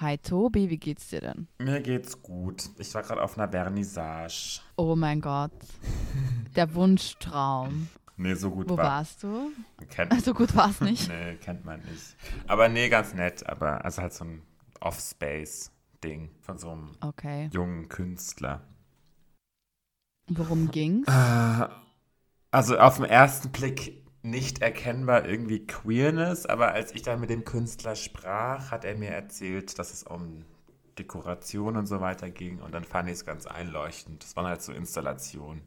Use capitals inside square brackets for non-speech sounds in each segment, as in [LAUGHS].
Hi Tobi, wie geht's dir denn? Mir geht's gut. Ich war gerade auf einer Vernissage. Oh mein Gott. [LAUGHS] Der Wunschtraum. Nee, so gut Wo war. warst du? Kennt, So gut war es nicht. [LAUGHS] nee, kennt man nicht. Aber nee, ganz nett. Aber also halt so ein Off-Space-Ding von so einem Okay. jungen Künstler. Worum ging's? Also auf den ersten Blick nicht erkennbar irgendwie Queerness, aber als ich dann mit dem Künstler sprach, hat er mir erzählt, dass es um Dekoration und so weiter ging und dann fand ich es ganz einleuchtend. Das waren halt so Installationen.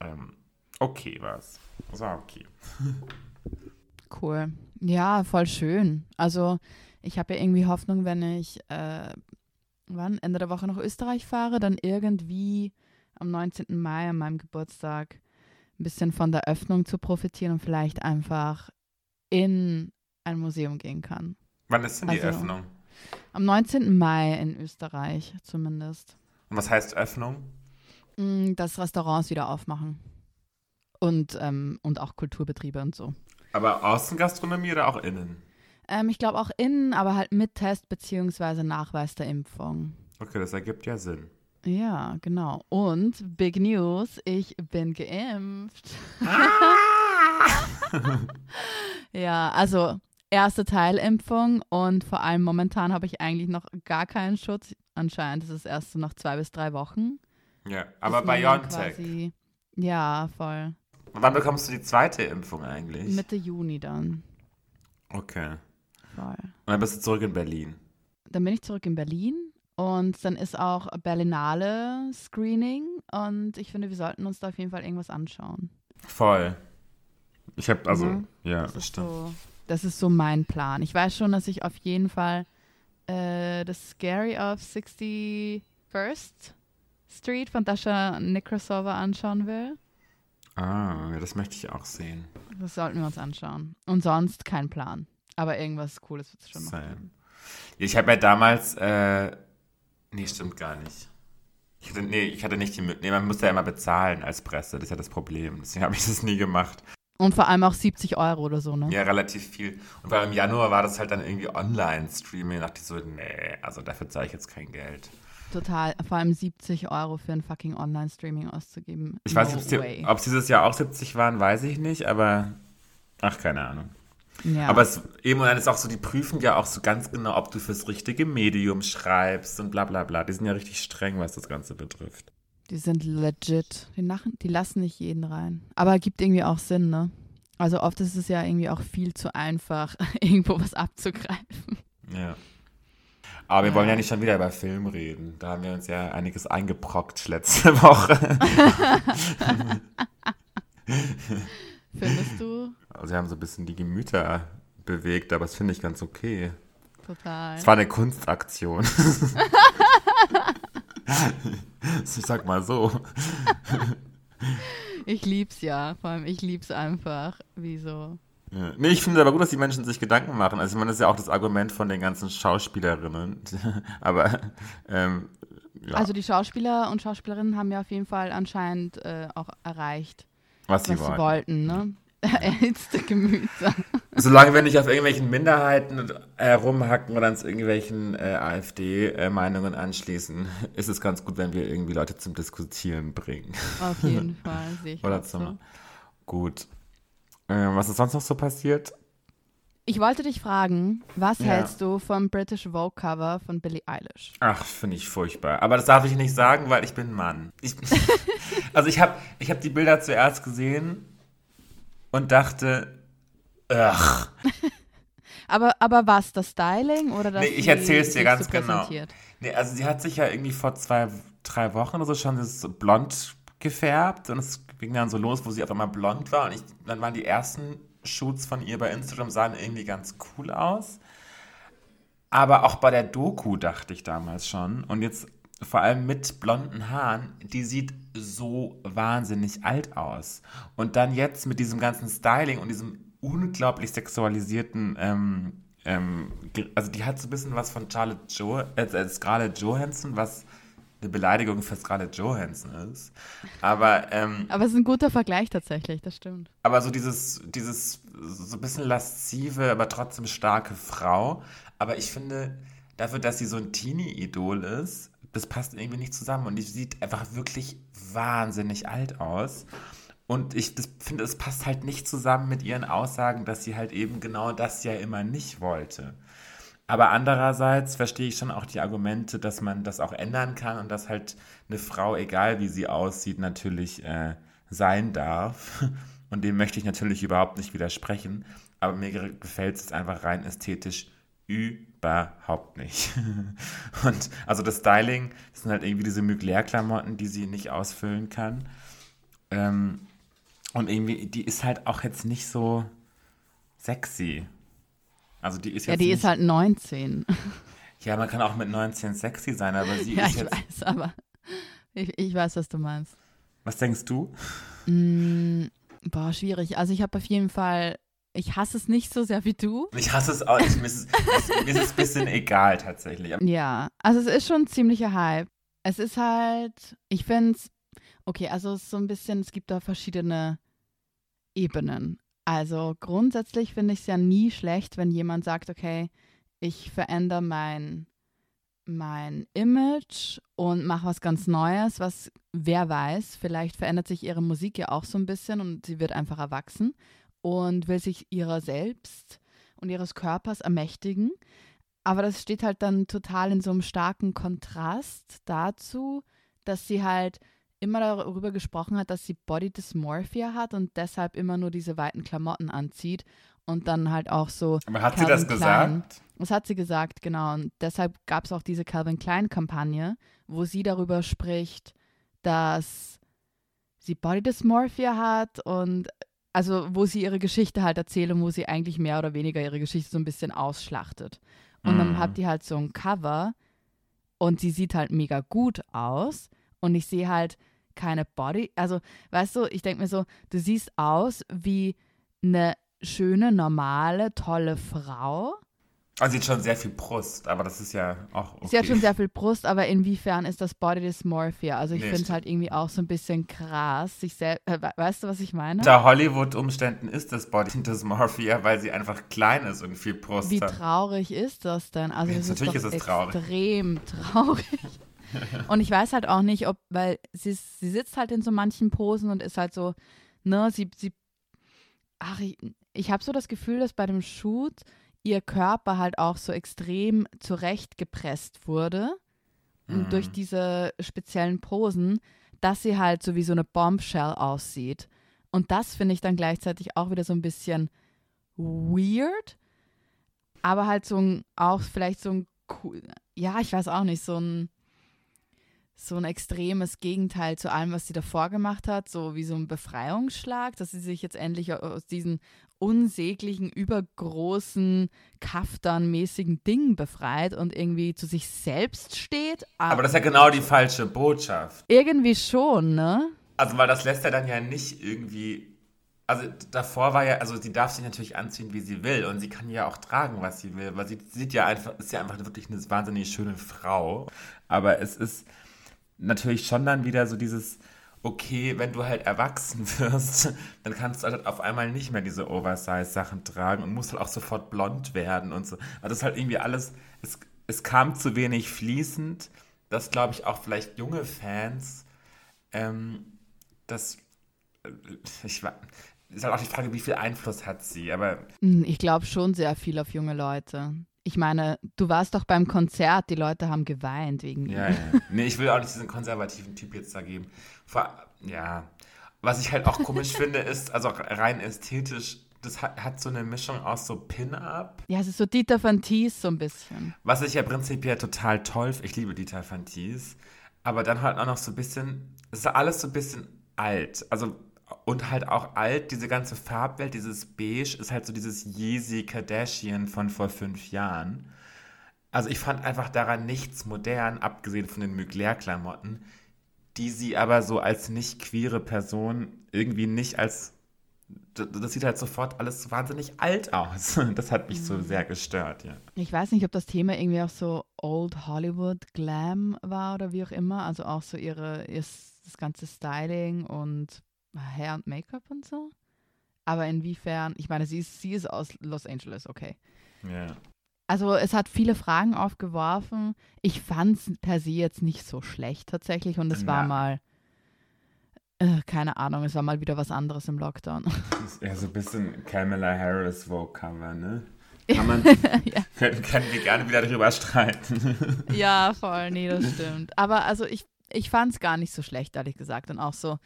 Ähm, okay war es. Das war okay. [LAUGHS] Cool. Ja, voll schön. Also, ich habe ja irgendwie Hoffnung, wenn ich äh, wann Ende der Woche nach Österreich fahre, dann irgendwie am 19. Mai an meinem Geburtstag ein bisschen von der Öffnung zu profitieren und vielleicht einfach in ein Museum gehen kann. Wann ist denn die Also- Öffnung? Am 19. Mai in Österreich zumindest. Und was heißt Öffnung? Mm, Dass Restaurants wieder aufmachen. Und, ähm, und auch Kulturbetriebe und so. Aber Außengastronomie oder auch innen? Ähm, ich glaube auch innen, aber halt mit Test bzw. Nachweis der Impfung. Okay, das ergibt ja Sinn. Ja, genau. Und Big News, ich bin geimpft. [LAUGHS] ja, also erste Teilimpfung und vor allem momentan habe ich eigentlich noch gar keinen Schutz. Anscheinend ist es erst so nach zwei bis drei Wochen. Ja, aber dann BioNTech. quasi- Ja, voll. Wann bekommst du die zweite Impfung eigentlich? Mitte Juni dann. okay. Voll. Und dann bist du zurück in Berlin. Dann bin ich zurück in Berlin und dann ist auch Berlinale Screening und ich finde, wir sollten uns da auf jeden Fall irgendwas anschauen. Voll. Ich habe, also, Mhm. ja, Das stimmt. so, das ist so mein Plan. Ich weiß schon, dass ich auf jeden Fall äh, das Scary of 61st Street von Dasha Nikrasova anschauen will. Ah, das möchte ich auch sehen. Das sollten wir uns anschauen. Und sonst kein Plan. Aber irgendwas Cooles wird es schon Same. geben. Ich habe ja damals, äh, nee, stimmt gar nicht. Ich hatte, nee, ich hatte nicht die Möglichkeit, nee, man musste ja immer bezahlen als Presse, das ist ja das Problem. Deswegen [LAUGHS] habe ich das nie gemacht. Und vor allem auch 70 Euro oder so, ne? Ja, relativ viel. Und weil im Januar war das halt dann irgendwie Online-Streaming. Da dachte ich so, nee, also dafür zahle ich jetzt kein Geld. Total. Vor allem 70 Euro für ein fucking Online-Streaming auszugeben. Ich weiß no nicht, way. ob es dieses Jahr auch 70 waren, weiß ich nicht, aber ach, keine Ahnung. Ja. Aber es eben und dann ist auch so, die prüfen ja auch so ganz genau, ob du fürs richtige Medium schreibst und bla bla bla. Die sind ja richtig streng, was das Ganze betrifft. Die sind legit. Die, lachen, die lassen nicht jeden rein. Aber gibt irgendwie auch Sinn, ne? Also oft ist es ja irgendwie auch viel zu einfach, [LAUGHS] irgendwo was abzugreifen. Ja. Aber wir Ja. wollen ja nicht schon wieder über Film reden. Da haben wir uns ja einiges eingebrockt letzte [LAUGHS] Woche. [LAUGHS] Findest du? Also wir haben so ein bisschen die Gemüter bewegt, aber das finde ich ganz okay. Total. Es war eine Kunstaktion. [LAUGHS] ich sag mal so. Ich lieb's ja. Vor allem ich lieb's einfach. Wieso? Ja. Nee, ich finde aber gut, dass die Menschen sich Gedanken machen. Also ich meine, das ist ja auch das Argument von den ganzen Schauspielerinnen. [LAUGHS] aber ähm, ja, Also die Schauspieler und Schauspielerinnen haben ja auf jeden Fall anscheinend äh, auch erreicht, was sie was sie wollen. wollten, ne? [LAUGHS] Erhitzte Gemüter. Solange wir nicht auf irgendwelchen Minderheiten herumhacken oder uns irgendwelchen äh, AfD-Meinungen anschließen, [LAUGHS] ist es ganz gut, wenn wir irgendwie Leute zum Diskutieren bringen. Auf jeden [LAUGHS] Fall, sehe ich Oder zum. so. Gut. Äh, was ist sonst noch so passiert? Ich wollte dich fragen, was Ja. hältst du vom British Vogue Cover von Billie Eilish? Ach, finde ich furchtbar. Aber das darf ich nicht sagen, weil ich bin ein Mann. Ich, [LAUGHS] also ich habe ich hab die Bilder zuerst gesehen und dachte, ach, [LAUGHS] Aber, aber was, das Styling oder das Nee, ich erzähl's dir sich ganz genau. Nee, also sie hat sich ja irgendwie vor zwei, drei Wochen oder so schon das blond gefärbt und es ging dann so los, wo sie auf einmal blond war und ich, dann waren die ersten Shoots von ihr bei Instagram sahen irgendwie ganz cool aus. Aber auch bei der Doku dachte ich damals schon und jetzt vor allem mit blonden Haaren, die sieht so wahnsinnig alt aus. Und dann jetzt mit diesem ganzen Styling und diesem unglaublich sexualisierten, ähm, ähm, also die hat so ein bisschen was von Charlotte jo äh, äh, Scarlett Johansson, was eine Beleidigung für Scarlett Johansson ist. Aber, ähm, Aber es ist ein guter Vergleich tatsächlich, das stimmt. aber so dieses, dieses so ein bisschen laszive, aber trotzdem starke Frau. Aber ich finde, dafür, dass sie so ein Teenie-Idol ist, das passt irgendwie nicht zusammen. Und die sieht einfach wirklich wahnsinnig alt aus. Und ich finde, es passt halt nicht zusammen mit ihren Aussagen, dass sie halt eben genau das ja immer nicht wollte. Aber andererseits verstehe ich schon auch die Argumente, dass man das auch ändern kann und dass halt eine Frau, egal wie sie aussieht, natürlich äh, sein darf. [LAUGHS] Und dem möchte ich natürlich überhaupt nicht widersprechen. Aber mir gefällt es einfach rein ästhetisch überhaupt nicht. [LAUGHS] und also das Styling, das sind halt irgendwie diese Mugler-Klamotten, die sie nicht ausfüllen kann. Ähm, und irgendwie, die ist halt auch jetzt nicht so sexy. Also die ist jetzt. Ja, die ist halt 19. Ja, man kann auch mit 19 sexy sein, aber sie [LAUGHS] ja, ist ich jetzt. weiß, aber ich, ich weiß, was du meinst. Was denkst du? Mm, boah, schwierig. Also ich habe auf jeden Fall, ich hasse es nicht so sehr wie du. Ich hasse es auch. Ich, mir, ist, es, mir ist es ein bisschen egal tatsächlich. Ja, also es ist schon ein ziemlicher Hype. Es ist halt, ich finde es, okay, also es ist so ein bisschen, es gibt da verschiedene Ebenen. Also grundsätzlich finde ich es ja nie schlecht, wenn jemand sagt, okay, ich verändere mein, mein Image und mache was ganz Neues, was wer weiß, vielleicht verändert sich ihre Musik ja auch so ein bisschen und sie wird einfach erwachsen und will sich ihrer selbst und ihres Körpers ermächtigen. Aber das steht halt dann total in so einem starken Kontrast dazu, dass sie halt immer darüber gesprochen hat, dass sie Body Dysmorphia hat und deshalb immer nur diese weiten Klamotten anzieht und dann halt auch so. Aber hat Calvin sie das Klein. gesagt? Das hat sie gesagt, genau. Und deshalb gab es auch diese Calvin Klein-Kampagne, wo sie darüber spricht, dass sie Body Dysmorphia hat und also wo sie ihre Geschichte halt erzählt und wo sie eigentlich mehr oder weniger ihre Geschichte so ein bisschen ausschlachtet. Und mm. dann hat die halt so ein Cover und sie sieht halt mega gut aus und ich sehe halt keine Body. Also, weißt du, ich denke mir so, du siehst aus wie eine schöne, normale, tolle Frau. Also sie hat schon sehr viel Brust, aber das ist ja auch okay. Sie hat schon sehr viel Brust, aber inwiefern ist das Body Dysmorphia? Also ich nee, finde es halt irgendwie auch so ein bisschen krass. Sich äh, weißt du, was ich meine? Unter Hollywood-Umständen ist das Body [LAUGHS] Dysmorphia, weil sie einfach klein ist und viel Brust Wie hat. Wie traurig ist das denn? Also ja, das natürlich ist, ist es traurig. extrem traurig. [LAUGHS] [LAUGHS] und ich weiß halt auch nicht, ob, weil sie, sie sitzt halt in so manchen Posen und ist halt so, ne, sie, sie, ach, ich, ich habe so das Gefühl, dass bei dem Shoot ihr Körper halt auch so extrem zurechtgepresst wurde mhm. durch diese speziellen Posen, dass sie halt so wie so eine Bombshell aussieht. Und das finde ich dann gleichzeitig auch wieder so ein bisschen weird, aber halt so ein, auch vielleicht so ein, ja, ich weiß auch nicht, so ein, so ein extremes Gegenteil zu allem, was sie davor gemacht hat, so wie so ein Befreiungsschlag, dass sie sich jetzt endlich aus diesen unsäglichen, übergroßen, kaftanmäßigen Dingen befreit und irgendwie zu sich selbst steht. Aber das ist ja genau die falsche Botschaft. Irgendwie schon, ne? Also, weil das lässt ja dann ja nicht irgendwie. Also davor war ja, also sie darf sich natürlich anziehen, wie sie will und sie kann ja auch tragen, was sie will, weil sie sieht ja einfach, ist ja einfach wirklich eine wahnsinnig schöne Frau. Aber es ist, natürlich schon dann wieder so dieses, okay, wenn du halt erwachsen [LAUGHS] wirst, dann kannst du halt auf einmal nicht mehr diese Oversize-Sachen tragen und musst halt auch sofort blond werden und so. Also das ist halt irgendwie alles, es, es kam zu wenig fließend, dass, glaube ich, auch vielleicht junge Fans, ähm, das, äh, ich war, ist halt auch die Frage, wie viel Einfluss hat sie, aber... Hm, ich glaube schon sehr viel auf junge Leute. Ich meine, du warst doch beim Konzert, die Leute haben geweint wegen Ja, ja. [LAUGHS] Nee, ich will auch nicht diesen konservativen Typ jetzt da geben. Vor, ja. Was ich halt auch komisch [LAUGHS] finde, ist, also rein ästhetisch, das hat, hat so eine Mischung aus so Pin-Up. Ja, es ist so Dieter Van Thies so ein bisschen. Was ich ja prinzipiell total toll finde. Ich liebe Dieter Van Thies. Aber dann halt auch noch so ein bisschen, es ist alles so ein bisschen alt. Also und halt auch alt, diese ganze Farbwelt, dieses Beige, ist halt so dieses Yeezy Kardashian von vor fünf Jahren. Also ich fand einfach daran nichts modern, abgesehen von den Mugler-Klamotten, die sie aber so als nicht queere Person irgendwie nicht als das sieht halt sofort alles wahnsinnig alt aus. [LAUGHS] Das hat mich so mhm. sehr gestört, ja. Ich weiß nicht, ob das Thema irgendwie auch so Old Hollywood Glam war oder wie auch immer. Also auch so ihre, ihr, das ganze Styling und Hair und Make-up und so. Aber inwiefern, ich meine, sie ist, sie ist aus Los Angeles, okay. Ja. also es hat viele Fragen aufgeworfen. Ich fand es per se jetzt nicht so schlecht tatsächlich und es ja. war mal, äh, keine Ahnung, es war mal wieder was anderes im Lockdown. Ja, so ein bisschen Kamala Harris Vogue-Cover, ne? [LAUGHS] Kann man, ja. können, können wir gerne wieder darüber streiten. [LAUGHS] ja, voll, nee, das stimmt. Aber also ich, ich fand es gar nicht so schlecht, ehrlich gesagt. Und auch so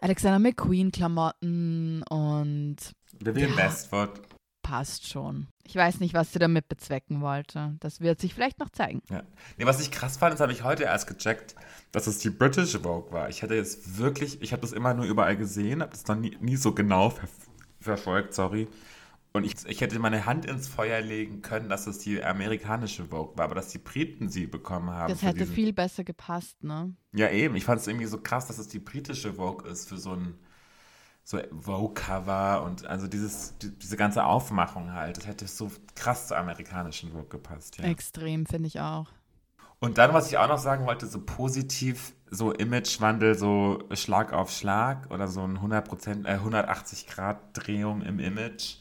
Alexander McQueen-Klamotten und Vivian ja, Westwood. Passt schon. Ich weiß nicht, was sie damit bezwecken wollte. Das wird sich vielleicht noch zeigen. Ja. Nee, was ich krass fand, das habe ich heute erst gecheckt, dass es die British Vogue war. Ich hätte jetzt wirklich, ich habe das immer nur überall gesehen, habe das noch nie, nie so genau ver verfolgt, sorry. Und ich, ich hätte meine Hand ins Feuer legen können, dass es die amerikanische Vogue war, aber dass die Briten sie bekommen haben. Das hätte diesen... viel besser gepasst, ne? Ja, eben. Ich fand es irgendwie so krass, dass es die britische Vogue ist für so ein so Vogue-Cover und also dieses, die, diese ganze Aufmachung halt. Das hätte so krass zur amerikanischen Vogue gepasst, ja. Extrem, finde ich auch. Und dann, was ich auch noch sagen wollte, so positiv, so Imagewandel, so Schlag auf Schlag oder so ein 100%, äh, 180 Grad Drehung im Image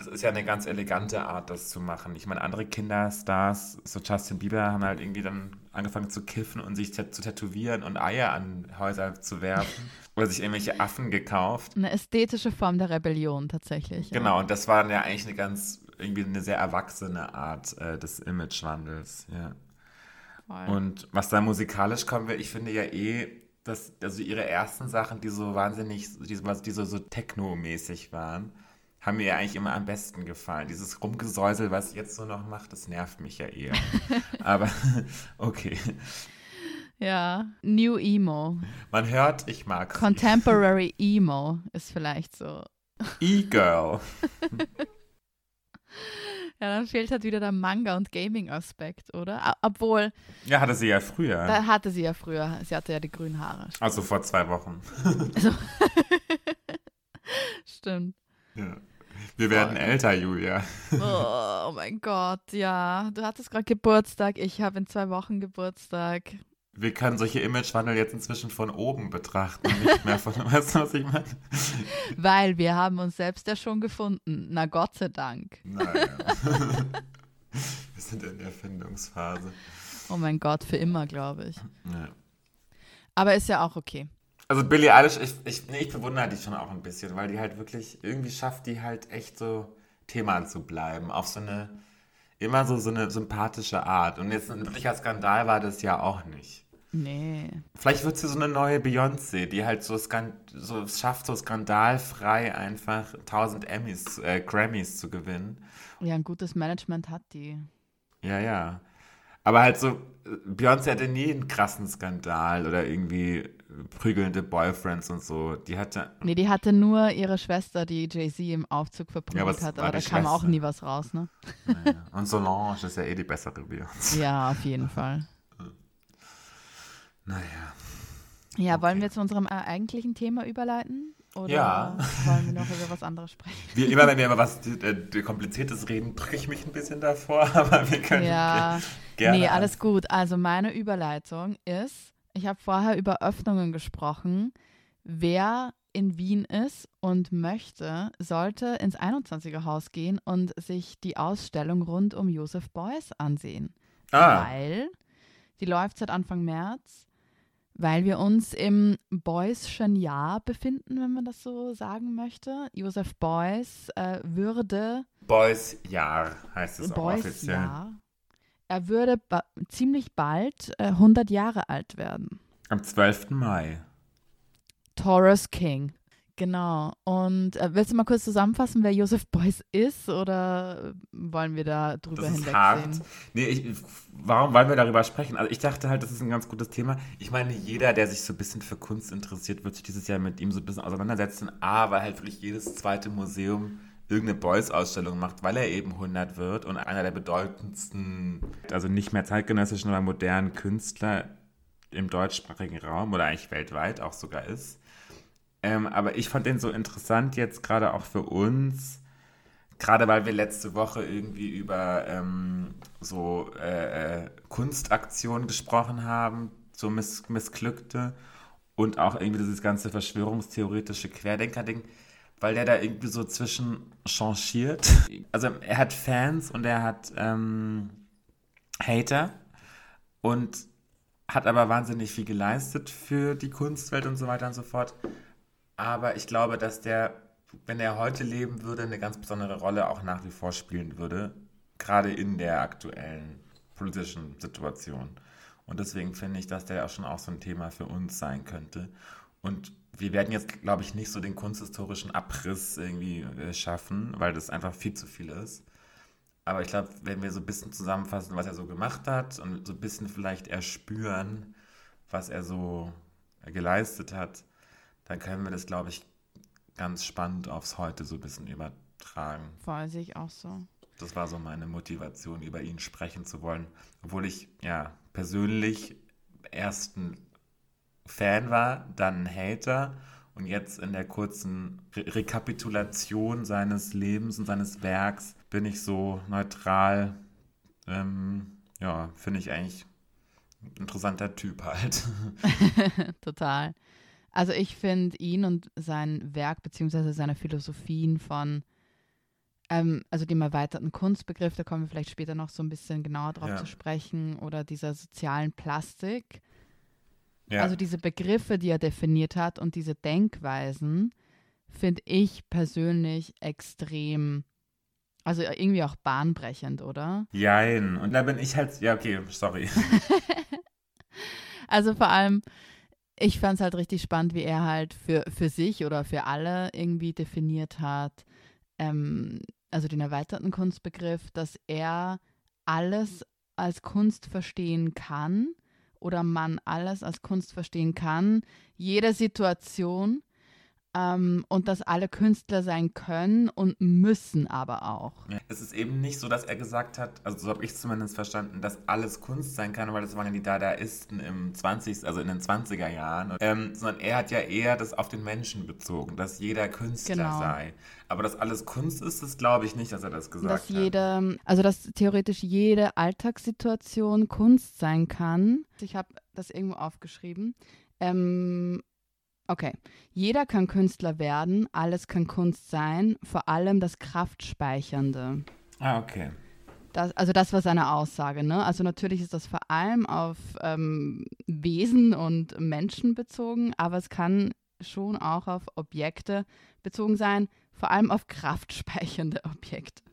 das ist ja eine ganz elegante Art, das zu machen. Ich meine, andere Kinderstars, so Justin Bieber, haben halt irgendwie dann angefangen zu kiffen und sich zu tätowieren und Eier an Häuser zu werfen [LAUGHS] oder sich irgendwelche Affen gekauft. Eine ästhetische Form der Rebellion tatsächlich. Genau, ja. und das war ja eigentlich eine ganz, irgendwie eine sehr erwachsene Art äh, des Imagewandels, ja. Voll. Und was da musikalisch kommen will, ich finde ja eh, dass also ihre ersten Sachen, die so wahnsinnig, die, die so, so techno-mäßig waren, haben mir ja eigentlich immer am besten gefallen. Dieses Rumgesäusel, was ich jetzt so noch mache, das nervt mich ja eher. [LAUGHS] Aber [LAUGHS] okay. Ja, New Emo. Man hört, ich mag Contemporary Emo ist vielleicht so. [LAUGHS] E-Girl. ja, dann fehlt halt wieder der Manga- und Gaming-Aspekt, oder? Obwohl. Ja, hatte sie ja früher. Da hatte sie ja früher. Sie hatte ja die grünen Haare. Stimmt. Also vor zwei Wochen. Also, stimmt. Ja. Wir werden oh. älter, Julia. Oh, oh, mein Gott, ja. Du hattest gerade Geburtstag, ich habe in zwei Wochen Geburtstag. Wir können solche Imagewandel jetzt inzwischen von oben betrachten, nicht mehr von, [LAUGHS] weißt du, was ich meine? Weil wir haben uns selbst ja schon gefunden. Na Gott sei Dank. Naja. [LAUGHS] [LAUGHS] wir sind in der Erfindungsphase. Oh mein Gott, für immer, glaube ich. Ja. Aber ist ja auch okay. Also Billie Eilish, ich, ich, nee, ich bewundere die schon auch ein bisschen, weil die halt wirklich, irgendwie schafft die halt echt so Thema zu bleiben, auf so eine, immer so, so eine sympathische Art. Und jetzt ein wirklicher Skandal war das ja auch nicht. Nee. Vielleicht wird sie so eine neue Beyoncé, die halt so, Skand so schafft, so skandalfrei einfach 1000 Emmys, äh, Grammys zu gewinnen. Ja, ein gutes Management hat die. Ja, ja. Aber halt so, Beyoncé hatte nie einen krassen Skandal oder irgendwie prügelnde Boyfriends und so. Die hatte. Nee, die hatte nur ihre Schwester, die Jay-Z im Aufzug verprügelt ja, hat, aber da kam auch nie was raus, ne? Naja. Und Solange ist ja eh die bessere Beyoncé. Ja, auf jeden Fall. Naja. Ja, okay. wollen wir zu unserem äh, eigentlichen Thema überleiten? Oder ja. wollen wir noch über was anderes sprechen? Wie immer, wenn wir über was äh, Kompliziertes reden, drücke ich mich ein bisschen davor, [LAUGHS] aber wir können ja. gerne. Nee, alles gut. Also meine Überleitung ist, ich habe vorher über Öffnungen gesprochen. Wer in Wien ist und möchte, sollte ins 21er Haus gehen und sich die Ausstellung rund um Josef Beuys ansehen. Ah. Weil die läuft seit Anfang März weil wir uns im Beuyschen Jahr befinden, wenn man das so sagen möchte. Josef Beuys äh, würde. Beuys Jahr heißt es Beuys auch offiziell. Jahr. Er würde ba ziemlich bald äh, 100 Jahre alt werden. Am 12. Mai. Taurus King. Genau. Und äh, willst du mal kurz zusammenfassen, wer Josef Beuys ist oder wollen wir da drüber das hinwegsehen? Hart. Nee, ich, warum wollen wir darüber sprechen? Also ich dachte halt, das ist ein ganz gutes Thema. Ich meine, jeder, der sich so ein bisschen für Kunst interessiert, wird sich dieses Jahr mit ihm so ein bisschen auseinandersetzen. A, weil halt wirklich jedes zweite Museum irgendeine Beuys-Ausstellung macht, weil er eben 100 wird und einer der bedeutendsten, also nicht mehr zeitgenössischen, aber modernen Künstler im deutschsprachigen Raum oder eigentlich weltweit auch sogar ist. Ähm, aber ich fand den so interessant jetzt gerade auch für uns, gerade weil wir letzte Woche irgendwie über ähm, so äh, äh, Kunstaktionen gesprochen haben, so miss missglückte und auch irgendwie dieses ganze verschwörungstheoretische Querdenker-Ding, weil der da irgendwie so zwischen changiert. Also er hat Fans und er hat ähm, Hater und hat aber wahnsinnig viel geleistet für die Kunstwelt und so weiter und so fort. Aber ich glaube, dass der, wenn er heute leben würde, eine ganz besondere Rolle auch nach wie vor spielen würde, gerade in der aktuellen politischen Situation. Und deswegen finde ich, dass der auch schon auch so ein Thema für uns sein könnte. Und wir werden jetzt, glaube ich, nicht so den kunsthistorischen Abriss irgendwie äh, schaffen, weil das einfach viel zu viel ist. Aber ich glaube, wenn wir so ein bisschen zusammenfassen, was er so gemacht hat und so ein bisschen vielleicht erspüren, was er so geleistet hat, dann können wir das, glaube ich, ganz spannend aufs Heute so ein bisschen übertragen. Voll sehe ich auch so. Das war so meine Motivation, über ihn sprechen zu wollen. Obwohl ich ja persönlich erst ein Fan war, dann ein Hater und jetzt in der kurzen Re Rekapitulation seines Lebens und seines Werks bin ich so neutral. Ähm, ja, finde ich eigentlich ein interessanter Typ halt. [LAUGHS] Total. Also ich finde ihn und sein Werk beziehungsweise seine Philosophien von, ähm, also dem erweiterten Kunstbegriff, da kommen wir vielleicht später noch so ein bisschen genauer drauf ja. zu sprechen, oder dieser sozialen Plastik, ja. Also diese Begriffe, die er definiert hat und diese Denkweisen, finde ich persönlich extrem, also irgendwie auch bahnbrechend, oder? Jein. Und da bin ich halt, ja, okay, sorry. [LAUGHS] also vor allem, ich fand es halt richtig spannend, wie er halt für, für sich oder für alle irgendwie definiert hat, ähm, also den erweiterten Kunstbegriff, dass er alles als Kunst verstehen kann oder man alles als Kunst verstehen kann, jede Situation ähm, und dass alle Künstler sein können und müssen aber auch. Es ist eben nicht so, dass er gesagt hat, also so habe ich es zumindest verstanden, dass alles Kunst sein kann, weil das waren ja die Dadaisten im 20., also in den 20er Jahren, ähm, sondern er hat ja eher das auf den Menschen bezogen, dass jeder Künstler genau. sei. Aber dass alles Kunst ist, das glaube ich nicht, dass er das gesagt dass hat. Jede, also dass theoretisch jede Alltagssituation Kunst sein kann. Ich habe das irgendwo aufgeschrieben. Ähm, Okay. Jeder kann Künstler werden, alles kann Kunst sein, vor allem das Kraftspeichernde. Ah, okay. Das, also das war seine Aussage. Ne? Also natürlich ist das vor allem auf ähm, Wesen und Menschen bezogen, aber es kann schon auch auf Objekte bezogen sein, vor allem auf kraftspeichernde [LAUGHS] Objekte.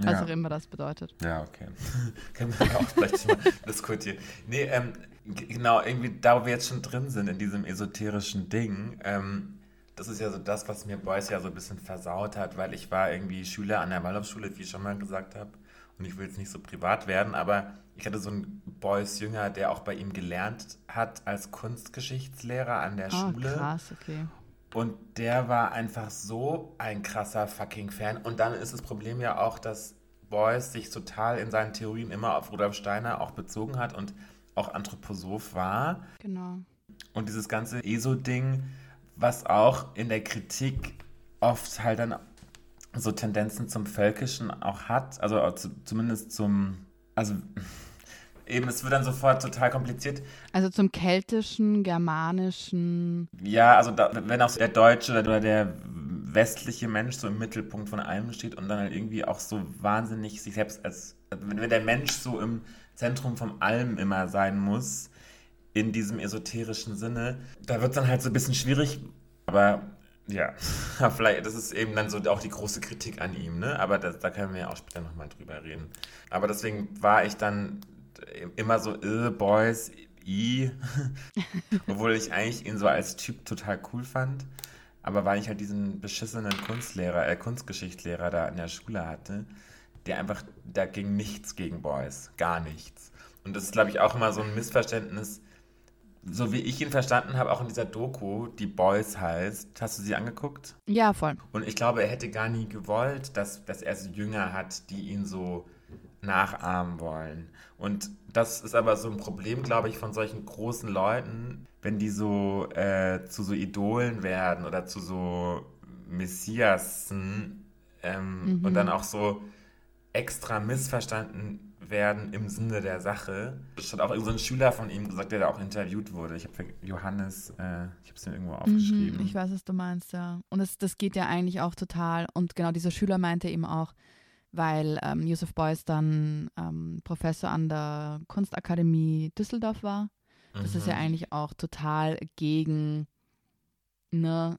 Was ja. auch immer das bedeutet. Ja, okay. [LAUGHS] Können wir auch vielleicht mal [LAUGHS] diskutieren. Nee, ähm, genau, irgendwie, da wo wir jetzt schon drin sind in diesem esoterischen Ding, ähm, das ist ja so das, was mir Beuys ja so ein bisschen versaut hat, weil ich war irgendwie Schüler an der Waldorfschule, wie ich schon mal gesagt habe. Und ich will jetzt nicht so privat werden, aber ich hatte so einen Beuys Jünger, der auch bei ihm gelernt hat als Kunstgeschichtslehrer an der oh, Schule. Krass, okay. Und der war einfach so ein krasser fucking Fan. Und dann ist das Problem ja auch, dass Beuys sich total in seinen Theorien immer auf Rudolf Steiner auch bezogen hat und auch Anthroposoph war. Genau. Und dieses ganze ESO-Ding, was auch in der Kritik oft halt dann so Tendenzen zum Völkischen auch hat, also zumindest zum, also [LAUGHS] eben, es wird dann sofort total kompliziert. Also zum keltischen, germanischen. Ja, also da, wenn auch der Deutsche oder der westliche Mensch so im Mittelpunkt von allem steht und dann halt irgendwie auch so wahnsinnig sich selbst als, wenn der Mensch so im Zentrum von allem immer sein muss, in diesem esoterischen Sinne, da wird es dann halt so ein bisschen schwierig, aber [LAUGHS] ja, vielleicht, das ist eben dann so auch die große Kritik an ihm, ne? Aber das, da können wir ja auch später nochmal drüber reden. Aber deswegen war ich dann immer so, äh, Boys, i, [LAUGHS] obwohl ich eigentlich ihn so als Typ total cool fand. Aber weil ich halt diesen beschissenen Kunstlehrer, äh, Kunstgeschichtslehrer da in der Schule hatte, der einfach, da ging nichts gegen Boys. Gar nichts. Und das ist, glaube ich, auch immer so ein Missverständnis. So wie ich ihn verstanden habe, auch in dieser Doku, die Boys heißt. Hast du sie angeguckt? Ja, voll. Und ich glaube, er hätte gar nie gewollt, dass, dass er so Jünger hat, die ihn so nachahmen wollen. Und das ist aber so ein Problem, glaube ich, von solchen großen Leuten, wenn die so äh, zu so Idolen werden oder zu so Messiasen ähm, mhm. und dann auch so extra missverstanden werden im Sinne der Sache. Das hat auch irgendein so Schüler von ihm gesagt, der da auch interviewt wurde. Ich habe Johannes, äh, ich habe es mir irgendwo aufgeschrieben. Mhm, ich weiß, was du meinst, ja. Und das, das geht ja eigentlich auch total. Und genau dieser Schüler meinte eben auch, weil ähm, Yusuf Beuys dann ähm, Professor an der Kunstakademie Düsseldorf war. Das mhm. ist ja mhm. eigentlich auch total gegen ne,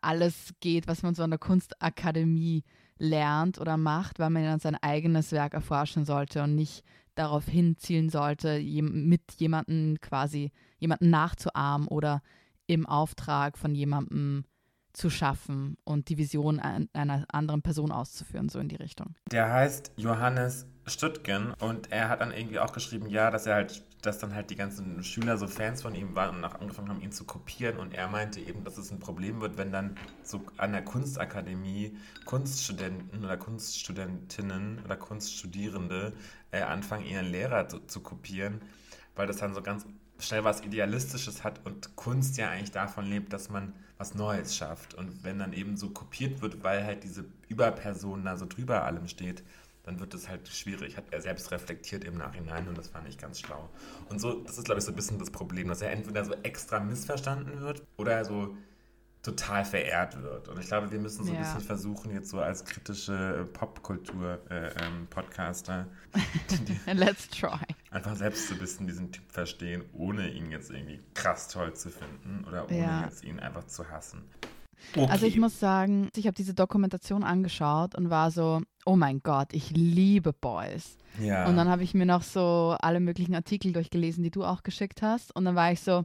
alles geht, was man so an der Kunstakademie lernt oder macht, weil man dann sein eigenes Werk erforschen sollte und nicht darauf hinzielen sollte, mit jemandem quasi jemanden nachzuahmen oder im Auftrag von jemandem zu schaffen und die Vision einer anderen Person auszuführen, so in die Richtung. Der heißt Johannes Stüttgen und er hat dann irgendwie auch geschrieben, ja, dass er halt, dass dann halt die ganzen Schüler so Fans von ihm waren und auch angefangen haben, ihn zu kopieren und er meinte eben, dass es ein Problem wird, wenn dann so an der Kunstakademie Kunststudenten oder Kunststudentinnen oder Kunststudierende äh, anfangen, ihren Lehrer zu, zu kopieren, weil das dann so ganz schnell was Idealistisches hat und Kunst ja eigentlich davon lebt, dass man was Neues schafft. Und wenn dann eben so kopiert wird, weil halt diese Überperson da so drüber allem steht, dann wird es halt schwierig. Hat er selbst reflektiert im Nachhinein und das fand ich ganz schlau. Und so, das ist, glaube ich, so ein bisschen das Problem, dass er entweder so extra missverstanden wird oder so total verehrt wird. Und ich glaube, wir müssen so ja. ein bisschen versuchen, jetzt so als kritische Popkultur-Podcaster äh, ähm, [LAUGHS] einfach selbst so ein bisschen diesen Typ verstehen, ohne ihn jetzt irgendwie krass toll zu finden oder ohne ja. jetzt ihn einfach zu hassen. Okay. Also ich muss sagen, ich habe diese Dokumentation angeschaut und war so, oh mein Gott, ich liebe Boys. Ja. Und dann habe ich mir noch so alle möglichen Artikel durchgelesen, die du auch geschickt hast. Und dann war ich so,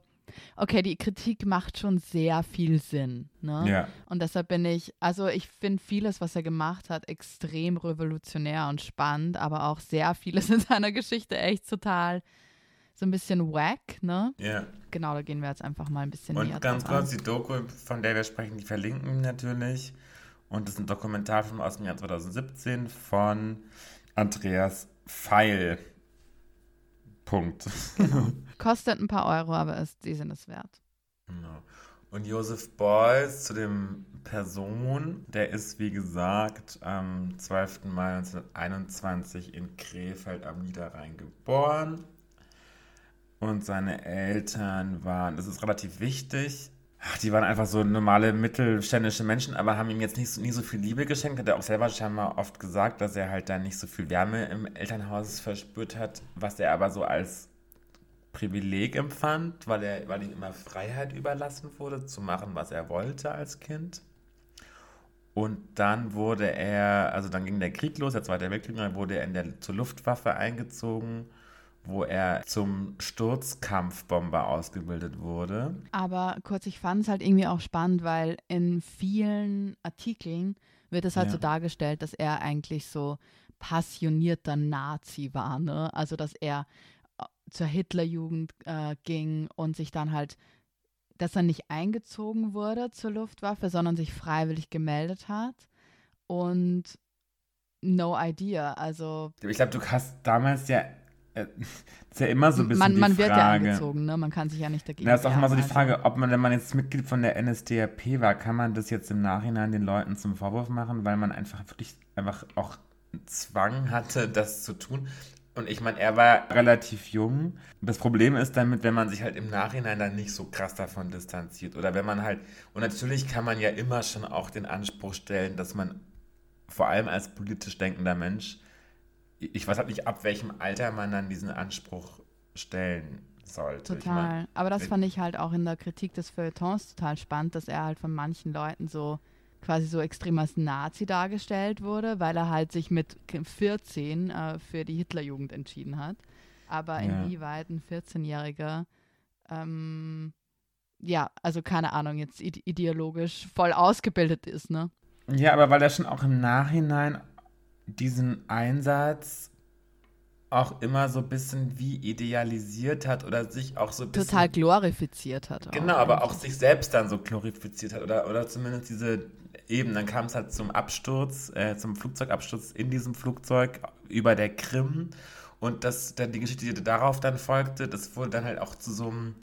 okay, die Kritik macht schon sehr viel Sinn. Ne? Ja. Und deshalb bin ich, also ich finde vieles, was er gemacht hat, extrem revolutionär und spannend, aber auch sehr vieles in seiner Geschichte echt total so ein bisschen wack, ne? Ja. Genau, da gehen wir jetzt einfach mal ein bisschen und näher Und ganz kurz, die Doku, von der wir sprechen, die verlinken wir natürlich. Und das ist ein Dokumentarfilm aus dem Jahr 2017 von Andreas Feil. Punkt. Genau. [LAUGHS] Kostet ein paar Euro, aber ist, die sind es wert. Genau. Und Joseph Beuys zu dem Person, der ist wie gesagt am 12. Mai 1921 in Krefeld am Niederrhein geboren. Und seine Eltern waren, das ist relativ wichtig, die waren einfach so normale mittelständische Menschen, aber haben ihm jetzt nicht so, nie so viel Liebe geschenkt. Hat er auch selber scheinbar oft gesagt, dass er halt da nicht so viel Wärme im Elternhaus verspürt hat, was er aber so als Privileg empfand, weil, er, weil ihm immer Freiheit überlassen wurde, zu machen, was er wollte als Kind. Und dann wurde er, also dann ging der Krieg los, der Zweite Weltkrieg, dann wurde er in der, zur Luftwaffe eingezogen wo er zum Sturzkampfbomber ausgebildet wurde. Aber kurz, ich fand es halt irgendwie auch spannend, weil in vielen Artikeln wird es halt ja. so dargestellt, dass er eigentlich so passionierter Nazi war, ne? Also dass er äh, zur Hitlerjugend äh, ging und sich dann halt, dass er nicht eingezogen wurde zur Luftwaffe, sondern sich freiwillig gemeldet hat und no idea. Also ich glaube, du hast damals ja ist ja immer so ein bisschen man, man die Frage. Man wird ja angezogen, ne? Man kann sich ja nicht dagegen Ja, ist auch immer so die also Frage, ob man, wenn man jetzt Mitglied von der NSDAP war, kann man das jetzt im Nachhinein den Leuten zum Vorwurf machen, weil man einfach wirklich einfach auch Zwang hatte, das zu tun. Und ich meine, er war relativ jung. Das Problem ist damit, wenn man sich halt im Nachhinein dann nicht so krass davon distanziert. Oder wenn man halt, und natürlich kann man ja immer schon auch den Anspruch stellen, dass man vor allem als politisch denkender Mensch ich weiß halt nicht, ab welchem Alter man dann diesen Anspruch stellen sollte. Total. Ich mein, Aber das fand ich halt auch in der Kritik des Feuilletons total spannend, dass er halt von manchen Leuten so quasi so extrem als Nazi dargestellt wurde, weil er halt sich mit 14 äh, für die Hitlerjugend entschieden hat. Aber ja. inwieweit ein 14-Jähriger, ähm, ja, also keine Ahnung, jetzt ideologisch voll ausgebildet ist, ne? Ja, aber weil er schon auch im Nachhinein diesen Einsatz auch immer so ein bisschen wie idealisiert hat oder sich auch so ein bisschen. Total glorifiziert hat. Genau, auch aber auch sich selbst dann so glorifiziert hat oder, oder zumindest diese eben, dann kam es halt zum Absturz, äh, zum Flugzeugabsturz in diesem Flugzeug über der Krim und das, dann die Geschichte, die darauf dann folgte, das wurde dann halt auch zu so einem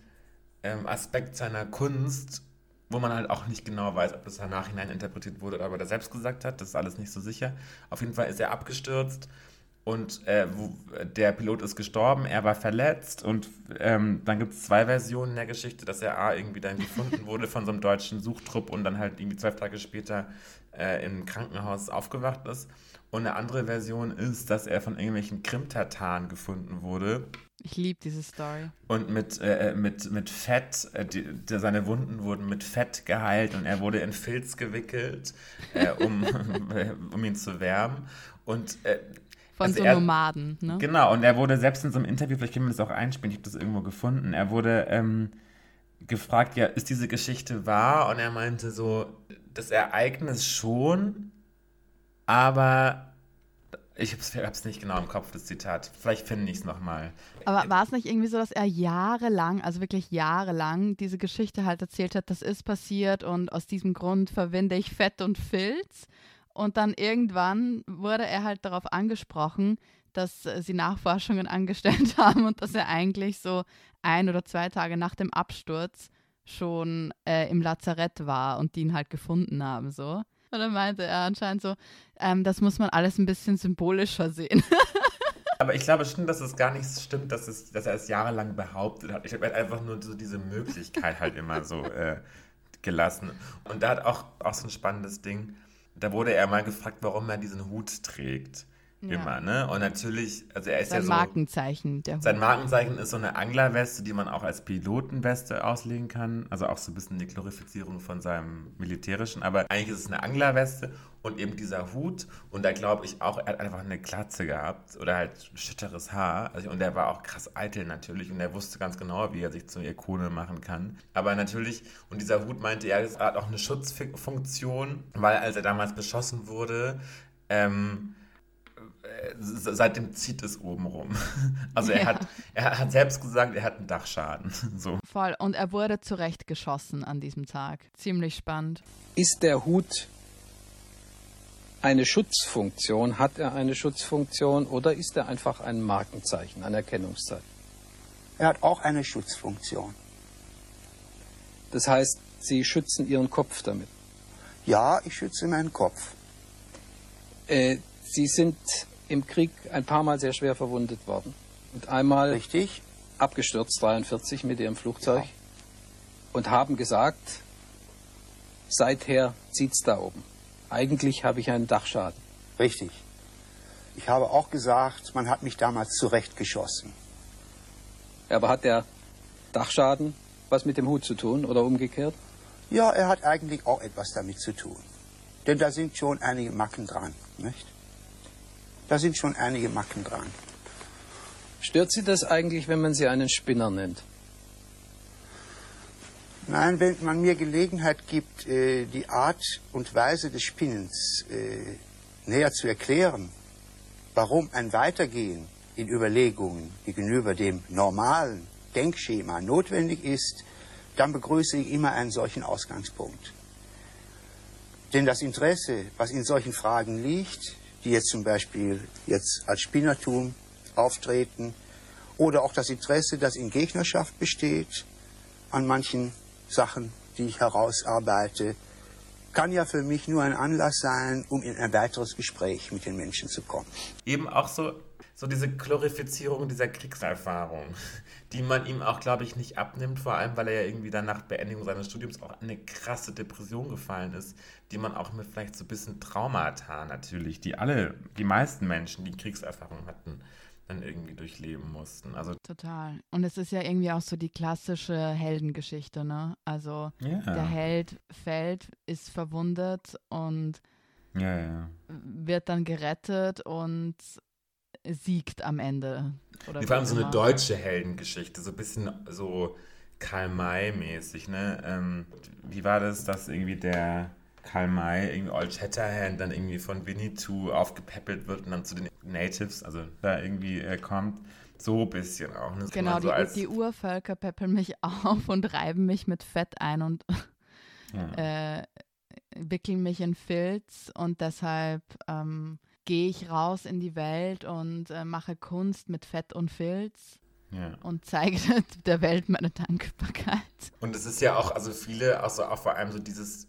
ähm, Aspekt seiner Kunst wo man halt auch nicht genau weiß, ob das im Nachhinein interpretiert wurde oder ob er das selbst gesagt hat. Das ist alles nicht so sicher. Auf jeden Fall ist er abgestürzt und äh, wo, der Pilot ist gestorben, er war verletzt und ähm, dann gibt es zwei Versionen der Geschichte, dass er A irgendwie dann gefunden [LAUGHS] wurde von so einem deutschen Suchtrupp und dann halt irgendwie zwölf Tage später äh, im Krankenhaus aufgewacht ist. Und eine andere Version ist, dass er von irgendwelchen Krimtataren gefunden wurde. Ich liebe diese Story. Und mit, äh, mit, mit Fett, äh, die, die, seine Wunden wurden mit Fett geheilt und er wurde in Filz gewickelt, äh, um, [LAUGHS] um ihn zu wärmen. Und äh, von also so er, Nomaden, ne? Genau, und er wurde selbst in so einem Interview, vielleicht können wir das auch einspielen, ich habe das irgendwo gefunden, er wurde ähm, gefragt, ja, ist diese Geschichte wahr? Und er meinte so, das Ereignis schon, aber ich habe es nicht genau im Kopf, das Zitat. Vielleicht finde ich es nochmal. Aber war es nicht irgendwie so, dass er jahrelang, also wirklich jahrelang, diese Geschichte halt erzählt hat, das ist passiert und aus diesem Grund verwende ich Fett und Filz? Und dann irgendwann wurde er halt darauf angesprochen, dass sie Nachforschungen [LAUGHS] angestellt haben und dass er eigentlich so ein oder zwei Tage nach dem Absturz schon äh, im Lazarett war und die ihn halt gefunden haben, so. Und dann meinte er anscheinend so, ähm, das muss man alles ein bisschen symbolischer sehen. [LAUGHS] Aber ich glaube schon, dass es gar nicht stimmt, dass, es, dass er es jahrelang behauptet hat. Ich habe halt einfach nur so diese Möglichkeit halt immer so [LAUGHS] äh, gelassen. Und da hat auch, auch so ein spannendes Ding da wurde er mal gefragt, warum er diesen Hut trägt. Ja. Immer, ne? Und natürlich, also er ist sein ja so. Markenzeichen, der Hut. Sein Markenzeichen ist so eine Anglerweste, die man auch als Pilotenweste auslegen kann. Also auch so ein bisschen die Glorifizierung von seinem militärischen. Aber eigentlich ist es eine Anglerweste und eben dieser Hut. Und da glaube ich auch, er hat einfach eine Klatze gehabt oder halt schütteres Haar. Also, und er war auch krass eitel natürlich und er wusste ganz genau, wie er sich zur Ikone machen kann. Aber natürlich, und dieser Hut meinte er, es hat auch eine Schutzfunktion, weil als er damals beschossen wurde, ähm, äh, seitdem zieht es oben rum. [LAUGHS] Also er, ja. hat, er hat selbst gesagt, er hat einen Dachschaden. [LAUGHS] So. Voll. Und er wurde zurechtgeschossen an diesem Tag. Ziemlich spannend. Ist der Hut eine Schutzfunktion? Hat er eine Schutzfunktion oder ist er einfach ein Markenzeichen, ein Erkennungszeichen? Er hat auch eine Schutzfunktion. Das heißt, Sie schützen Ihren Kopf damit? Ja, ich schütze meinen Kopf. Äh, Sie sind im Krieg ein paar Mal sehr schwer verwundet worden. Und einmal Richtig. abgestürzt, 43 mit Ihrem Flugzeug. Ja. Und haben gesagt, seither zieht's da oben. Eigentlich habe ich einen Dachschaden. Richtig. Ich habe auch gesagt, man hat mich damals zurechtgeschossen. Aber hat der Dachschaden was mit dem Hut zu tun oder umgekehrt? Ja, er hat eigentlich auch etwas damit zu tun. Denn da sind schon einige Macken dran, nicht? Da sind schon einige Macken dran. Stört Sie das eigentlich, wenn man Sie einen Spinner nennt? Nein, wenn man mir Gelegenheit gibt, äh, die Art und Weise des Spinnens äh, näher zu erklären, warum ein Weitergehen in Überlegungen gegenüber dem normalen Denkschema notwendig ist, dann begrüße ich immer einen solchen Ausgangspunkt. Denn das Interesse, was in solchen Fragen liegt, die jetzt zum Beispiel jetzt als Spinnertum auftreten, oder auch das Interesse, das in Gegnerschaft besteht an manchen Sachen, die ich herausarbeite, kann ja für mich nur ein Anlass sein, um in ein weiteres Gespräch mit den Menschen zu kommen. Eben auch so, so diese Glorifizierung dieser Kriegserfahrung, die man ihm auch, glaube ich, nicht abnimmt, vor allem, weil er ja irgendwie dann nach Beendigung seines Studiums auch in eine krasse Depression gefallen ist, die man auch mit vielleicht so ein bisschen Traumata natürlich, die alle, die meisten Menschen, die Kriegserfahrung hatten, dann irgendwie durchleben mussten. Also Total. Und es ist ja irgendwie auch so die klassische Heldengeschichte, ne? Also ja. der Held fällt, ist verwundet und ja, ja. wird dann gerettet und siegt am Ende. Oder vor allem so eine deutsche Heldengeschichte, so ein bisschen so Karl May-mäßig, ne? Ähm, wie war das, dass irgendwie der Karl May, irgendwie Old Shatterhand, dann irgendwie von Winnetou aufgepäppelt wird und dann zu den Natives, also da irgendwie äh, kommt. So ein bisschen auch. Ne? Genau, so die, die, Urvölker peppeln mich [LAUGHS] auf und reiben mich mit Fett ein und ja. äh, wickeln mich in Filz und deshalb ähm, gehe ich raus in die Welt und äh, mache Kunst mit Fett und Filz. Ja. und zeige [LAUGHS] der Welt meine Dankbarkeit. Und es ist ja auch, also viele, also auch vor allem so dieses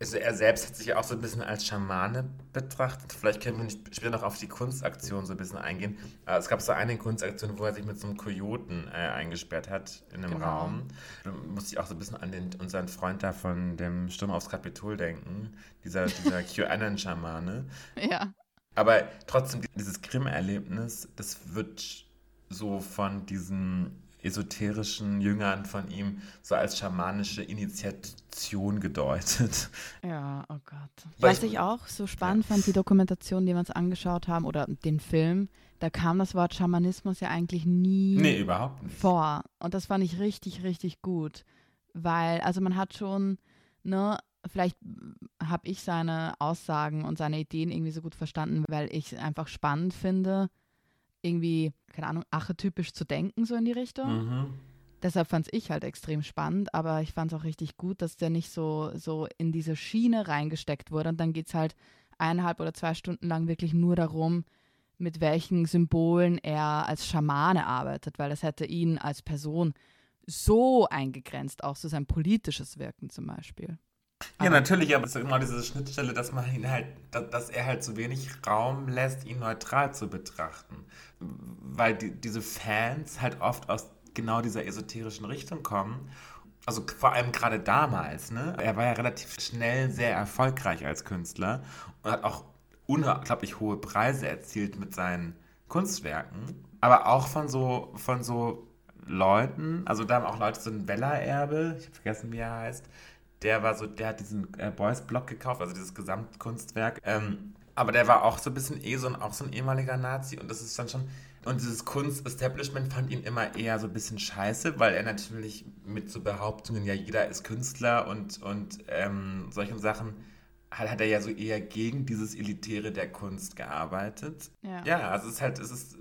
Also er selbst hat sich ja auch so ein bisschen als Schamane betrachtet. Vielleicht können wir nicht später noch auf die Kunstaktion so ein bisschen eingehen. Aber es gab so eine Kunstaktion, wo er sich mit so einem Kojoten äh, eingesperrt hat in einem Genau. Raum. Da musste ich auch so ein bisschen an den, unseren Freund da von dem Sturm aufs Kapitol denken. Dieser, dieser [LAUGHS] QAnon-Schamane. Ja. Aber trotzdem, dieses Grimm-Erlebnis, das wird so von diesen esoterischen Jüngern von ihm so als schamanische Initiation gedeutet. Ja, oh Gott. Was ich- ich auch so spannend fand, die Dokumentation, die wir uns angeschaut haben, oder den Film, da kam das Wort Schamanismus ja eigentlich nie Nee, überhaupt nicht. vor. Und das fand ich richtig, richtig gut. Weil, also man hat schon, ne, vielleicht habe ich seine Aussagen und seine Ideen irgendwie so gut verstanden, weil ich es einfach spannend finde, irgendwie, keine Ahnung, archetypisch zu denken, so in die Richtung. Mhm. Deshalb fand ich halt extrem spannend, aber ich fand es auch richtig gut, dass der nicht so, so in diese Schiene reingesteckt wurde. Und dann geht es halt eineinhalb oder zwei Stunden lang wirklich nur darum, mit welchen Symbolen er als Schamane arbeitet, weil das hätte ihn als Person so eingegrenzt, auch so sein politisches Wirken zum Beispiel. Ja, Aber- natürlich, aber es ist genau diese Schnittstelle, dass man ihn halt, da- dass er halt so wenig Raum lässt, ihn neutral zu betrachten. Weil die, diese Fans halt oft aus genau dieser esoterischen Richtung kommen. Also vor allem gerade damals, ne? Er war ja relativ schnell sehr erfolgreich als Künstler und hat auch unglaublich hohe Preise erzielt mit seinen Kunstwerken. Aber auch von so, von so Leuten, also da haben auch Leute so ein Weller-Erbe, ich habe vergessen, wie er heißt, der war so, der hat diesen äh, Boys-Block gekauft, also dieses Gesamtkunstwerk. Ähm, aber der war auch so ein bisschen eh so ein, auch so ein ehemaliger Nazi und das ist dann schon. Und dieses Kunst-Establishment fand ihn immer eher so ein bisschen scheiße, weil er natürlich mit so Behauptungen, ja, jeder ist Künstler und, und ähm, solchen Sachen, hat, hat er ja so eher gegen dieses Elitäre der Kunst gearbeitet. Ja. Ja, also es ist halt, es ist,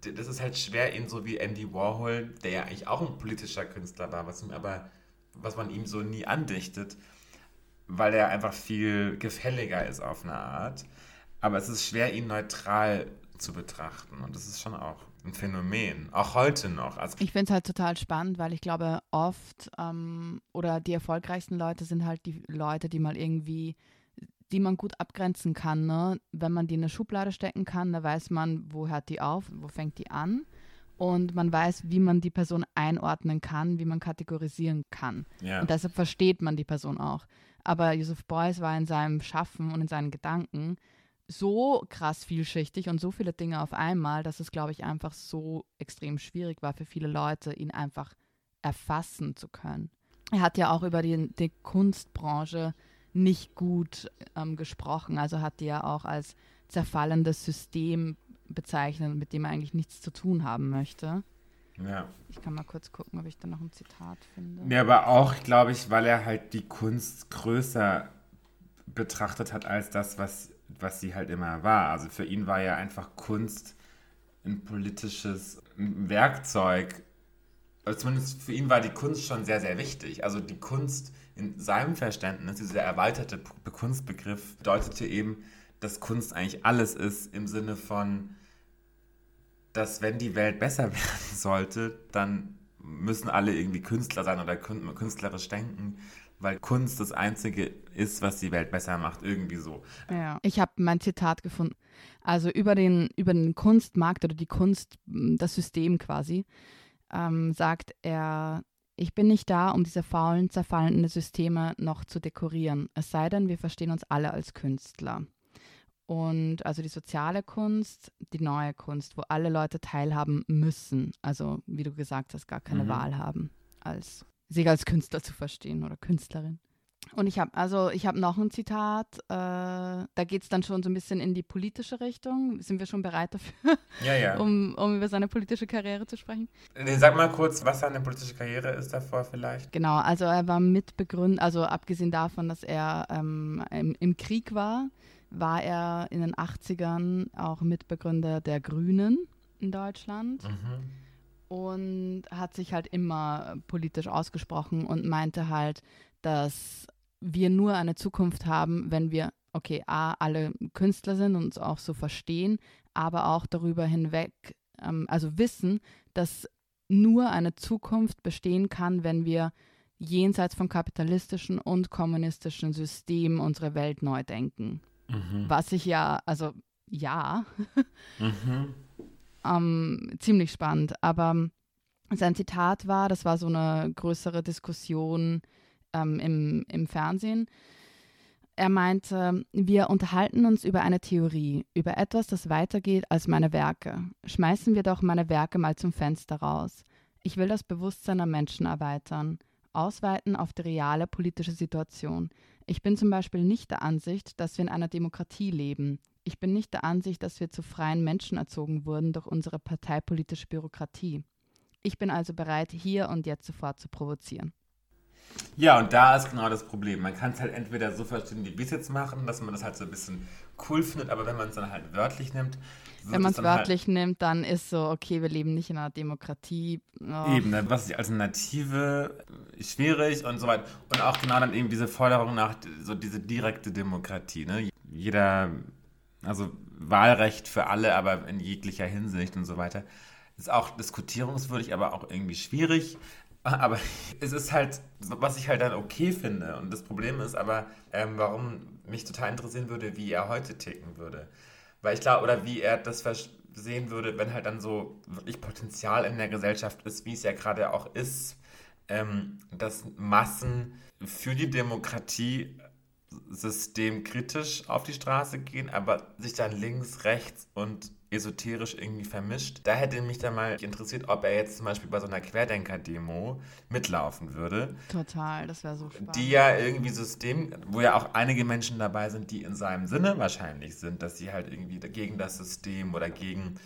das ist halt schwer, ihn so wie Andy Warhol, der ja eigentlich auch ein politischer Künstler war, was ihm aber, was man ihm so nie andichtet, weil er einfach viel gefälliger ist auf eine Art. Aber es ist schwer, ihn neutral zu betrachten. Und das ist schon auch ein Phänomen. Auch heute noch. Also, Ich finde es halt total spannend, weil ich glaube, oft ähm, oder die erfolgreichsten Leute sind halt die Leute, die mal irgendwie, die man gut abgrenzen kann. Ne? Wenn man die in eine Schublade stecken kann, da weiß man, wo hört die auf, wo fängt die an. Und man weiß, wie man die Person einordnen kann, wie man kategorisieren kann. ja. Und deshalb versteht man die Person auch. Aber Joseph Beuys war in seinem Schaffen und in seinen Gedanken so krass vielschichtig und so viele Dinge auf einmal, dass es, glaube ich, einfach so extrem schwierig war für viele Leute, ihn einfach erfassen zu können. Er hat ja auch über die, die Kunstbranche nicht gut ähm, gesprochen, also hat die ja auch als zerfallendes System bezeichnet, mit dem er eigentlich nichts zu tun haben möchte. ja. Ich kann mal kurz gucken, ob ich da noch ein Zitat finde. Ja, aber auch, glaube ich, weil er halt die Kunst größer betrachtet hat als das, was, was sie halt immer war. Also für ihn war ja einfach Kunst ein politisches Werkzeug. Also zumindest für ihn war die Kunst schon sehr, sehr wichtig. Also die Kunst in seinem Verständnis, dieser erweiterte Kunstbegriff, bedeutete eben, dass Kunst eigentlich alles ist im Sinne von, dass wenn die Welt besser [LAUGHS] werden sollte, dann müssen alle irgendwie Künstler sein oder kün- künstlerisch denken, weil Kunst das Einzige ist, was die Welt besser macht, irgendwie so. Ja. Ich habe mein Zitat gefunden. Also über den, über den Kunstmarkt oder die Kunst, das System quasi, ähm, sagt er, ich bin nicht da, um diese faulen, zerfallenden Systeme noch zu dekorieren. Es sei denn, wir verstehen uns alle als Künstler. Und also die soziale Kunst, die neue Kunst, wo alle Leute teilhaben müssen. Also, wie du gesagt hast, gar keine Mhm. Wahl haben, als sich als Künstler zu verstehen oder Künstlerin. Und ich habe also ich habe noch ein Zitat, äh, da geht es dann schon so ein bisschen in die politische Richtung. Sind wir schon bereit dafür, Ja, ja. um, um über seine politische Karriere zu sprechen? Sag mal kurz, was seine politische Karriere ist davor vielleicht. Genau, also er war Mitbegründer, also abgesehen davon, dass er ähm, im, im Krieg war, war er in den 80ern auch Mitbegründer der Grünen in Deutschland Mhm. und hat sich halt immer politisch ausgesprochen und meinte halt, dass wir nur eine Zukunft haben, wenn wir, okay, A, alle Künstler sind und uns auch so verstehen, aber auch darüber hinweg, ähm, also wissen, dass nur eine Zukunft bestehen kann, wenn wir jenseits vom kapitalistischen und kommunistischen System unsere Welt neu denken. Mhm. Was ich ja, also ja, [LAUGHS] mhm. ähm, ziemlich spannend. Aber sein Zitat war, das war so eine größere Diskussion ähm, im, im Fernsehen. Er meinte, wir unterhalten uns über eine Theorie, über etwas, das weitergeht als meine Werke. Schmeißen wir doch meine Werke mal zum Fenster raus. Ich will das Bewusstsein der Menschen erweitern, ausweiten auf die reale politische Situation. Ich bin zum Beispiel nicht der Ansicht, dass wir in einer Demokratie leben. Ich bin nicht der Ansicht, dass wir zu freien Menschen erzogen wurden durch unsere parteipolitische Bürokratie. Ich bin also bereit, hier und jetzt sofort zu provozieren. Ja, und da ist genau das Problem. Man kann es halt entweder so verstehen, wie wir es jetzt machen, dass man das halt so ein bisschen cool findet, aber wenn man es dann halt wörtlich nimmt. Wenn man es wörtlich halt nimmt, dann ist so, okay, wir leben nicht in einer Demokratie. Oh. Eben, dann was ist die Alternative schwierig und so weiter. Und auch genau dann eben diese Forderung nach so diese direkte Demokratie. Ne? Jeder, also Wahlrecht für alle, aber in jeglicher Hinsicht und so weiter. Ist auch diskutierungswürdig, aber auch irgendwie schwierig. Aber [LAUGHS] es ist halt, was ich halt dann okay finde. Und das Problem ist aber, ähm, warum mich total interessieren würde, wie er heute ticken würde. Weil ich glaube, oder wie er das sehen würde, wenn halt dann so wirklich Potenzial in der Gesellschaft ist, wie es ja gerade auch ist, ähm, dass Massen für die Demokratie systemkritisch auf die Straße gehen, aber sich dann links, rechts und esoterisch irgendwie vermischt. Da hätte mich dann mal interessiert, ob er jetzt zum Beispiel bei so einer Querdenker-Demo mitlaufen würde. Total, das wäre so spannend. Die ja irgendwie System, wo ja auch einige Menschen dabei sind, die in seinem Sinne wahrscheinlich sind, dass sie halt irgendwie gegen das System oder gegen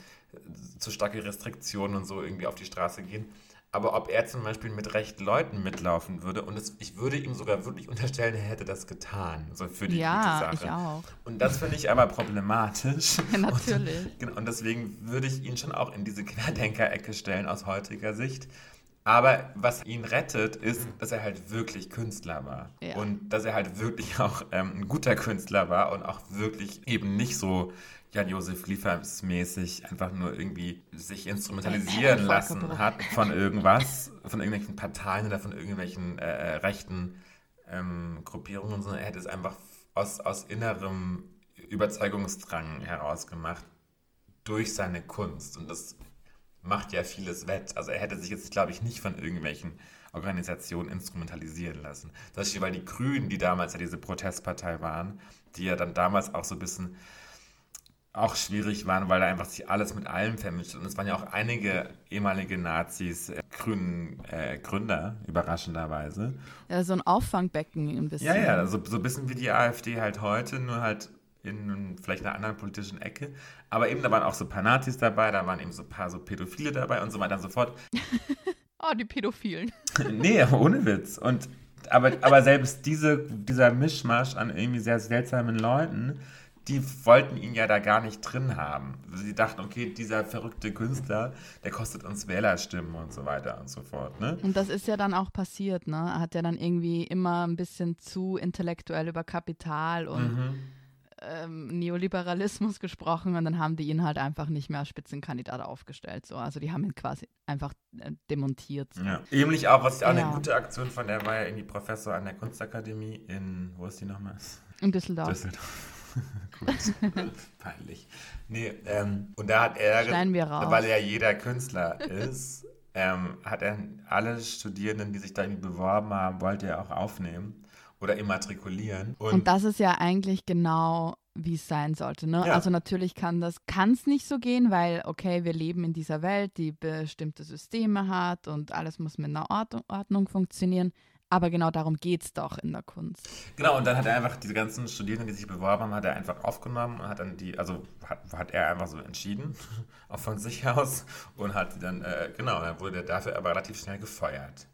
zu starke Restriktionen und so irgendwie auf die Straße gehen. Aber ob er zum Beispiel mit rechten Leuten mitlaufen würde, und das, ich würde ihm sogar wirklich unterstellen, er hätte das getan, so für die ja, gute Sache. Ich auch. Und das finde ich aber problematisch. [LAUGHS] Ja, natürlich. Und, [LAUGHS] genau, und deswegen würde ich ihn schon auch in diese Querdenker-Ecke stellen aus heutiger Sicht. Aber was ihn rettet, ist, dass er halt wirklich Künstler war. Ja. Und dass er halt wirklich auch ähm, ein guter Künstler war und auch wirklich eben nicht so Jan-Josef Liefers mäßig einfach nur irgendwie sich instrumentalisieren lassen hat von irgendwas, von irgendwelchen Parteien oder von irgendwelchen äh, äh, rechten ähm, Gruppierungen, sondern er hätte es einfach aus, aus innerem Überzeugungsdrang heraus gemacht durch seine Kunst. Und das macht ja vieles wett. Also er hätte sich jetzt, glaube ich, nicht von irgendwelchen Organisationen instrumentalisieren lassen. Zum Beispiel, weil die Grünen, die damals ja diese Protestpartei waren, die ja dann damals auch so ein bisschen auch schwierig waren, weil da einfach sich alles mit allem vermischt. Und es waren ja auch einige ehemalige Nazis, äh, grünen äh, Gründer, überraschenderweise. Ja, so ein Auffangbecken ein bisschen. Ja, ja, so, so ein bisschen wie die AfD halt heute, nur halt in vielleicht einer anderen politischen Ecke. Aber eben, da waren auch so ein paar Nazis dabei, da waren eben so ein paar so Pädophile dabei und so weiter und so fort. [LAUGHS] oh, die Pädophilen. [LAUGHS] nee, ohne Witz. Und aber, aber selbst diese, dieser Mischmasch an irgendwie sehr seltsamen Leuten die wollten ihn ja da gar nicht drin haben. Sie dachten, okay, dieser verrückte Künstler, der kostet uns Wählerstimmen und so weiter und so fort. Ne? Und das ist ja dann auch passiert, ne? Er hat ja dann irgendwie immer ein bisschen zu intellektuell über Kapital und mhm. ähm, Neoliberalismus gesprochen und dann haben die ihn halt einfach nicht mehr als Spitzenkandidat aufgestellt. So. Also die haben ihn quasi einfach äh, demontiert. So. Ja. Ähnlich auch, was ich auch ja. eine gute Aktion fand, der war ja irgendwie Professor an der Kunstakademie in, wo ist die nochmal? In Düsseldorf. Düsseldorf. [LAUGHS] Peinlich. Nee, ähm, und da hat er, weil er jeder Künstler ist, ähm, hat er alle Studierenden, die sich da irgendwie beworben haben, wollte er auch aufnehmen oder immatrikulieren. Und, und das ist ja eigentlich genau wie es sein sollte. Ne? Ja. Also natürlich kann das kann es nicht so gehen, weil okay, wir leben in dieser Welt, die bestimmte Systeme hat und alles muss mit einer Ordnung funktionieren. Aber genau darum geht es doch in der Kunst. Genau, und dann hat er einfach diese ganzen Studierenden, die sich beworben haben, hat er einfach aufgenommen und hat dann die, also hat, hat er einfach so entschieden, [LAUGHS] auch von sich aus, und hat dann, äh, genau, dann wurde er dafür aber relativ schnell gefeuert.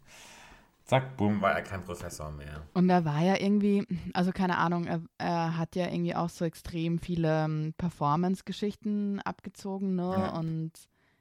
Zack, boom, war er kein Professor mehr. Und er war ja irgendwie, also keine Ahnung, er, er hat ja irgendwie auch so extrem viele ähm, Performance-Geschichten abgezogen, ne? Ja. Und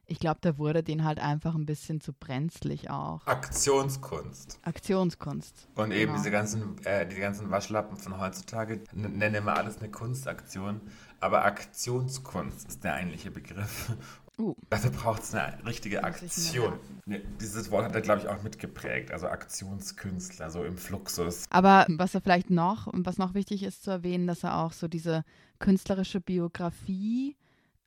ich glaube, da wurde den halt einfach ein bisschen zu brenzlig auch. Aktionskunst. Aktionskunst. Und eben genau. diese ganzen, äh, die ganzen Waschlappen von heutzutage nennen wir alles eine Kunstaktion. Aber Aktionskunst ist der eigentliche Begriff. Uh. Dafür braucht es eine richtige Aktion. Ja, dieses Wort hat er, glaube ich, auch mitgeprägt. Also Aktionskünstler, so im Fluxus. Aber was er vielleicht noch, was noch wichtig ist zu erwähnen, dass er auch so diese künstlerische Biografie,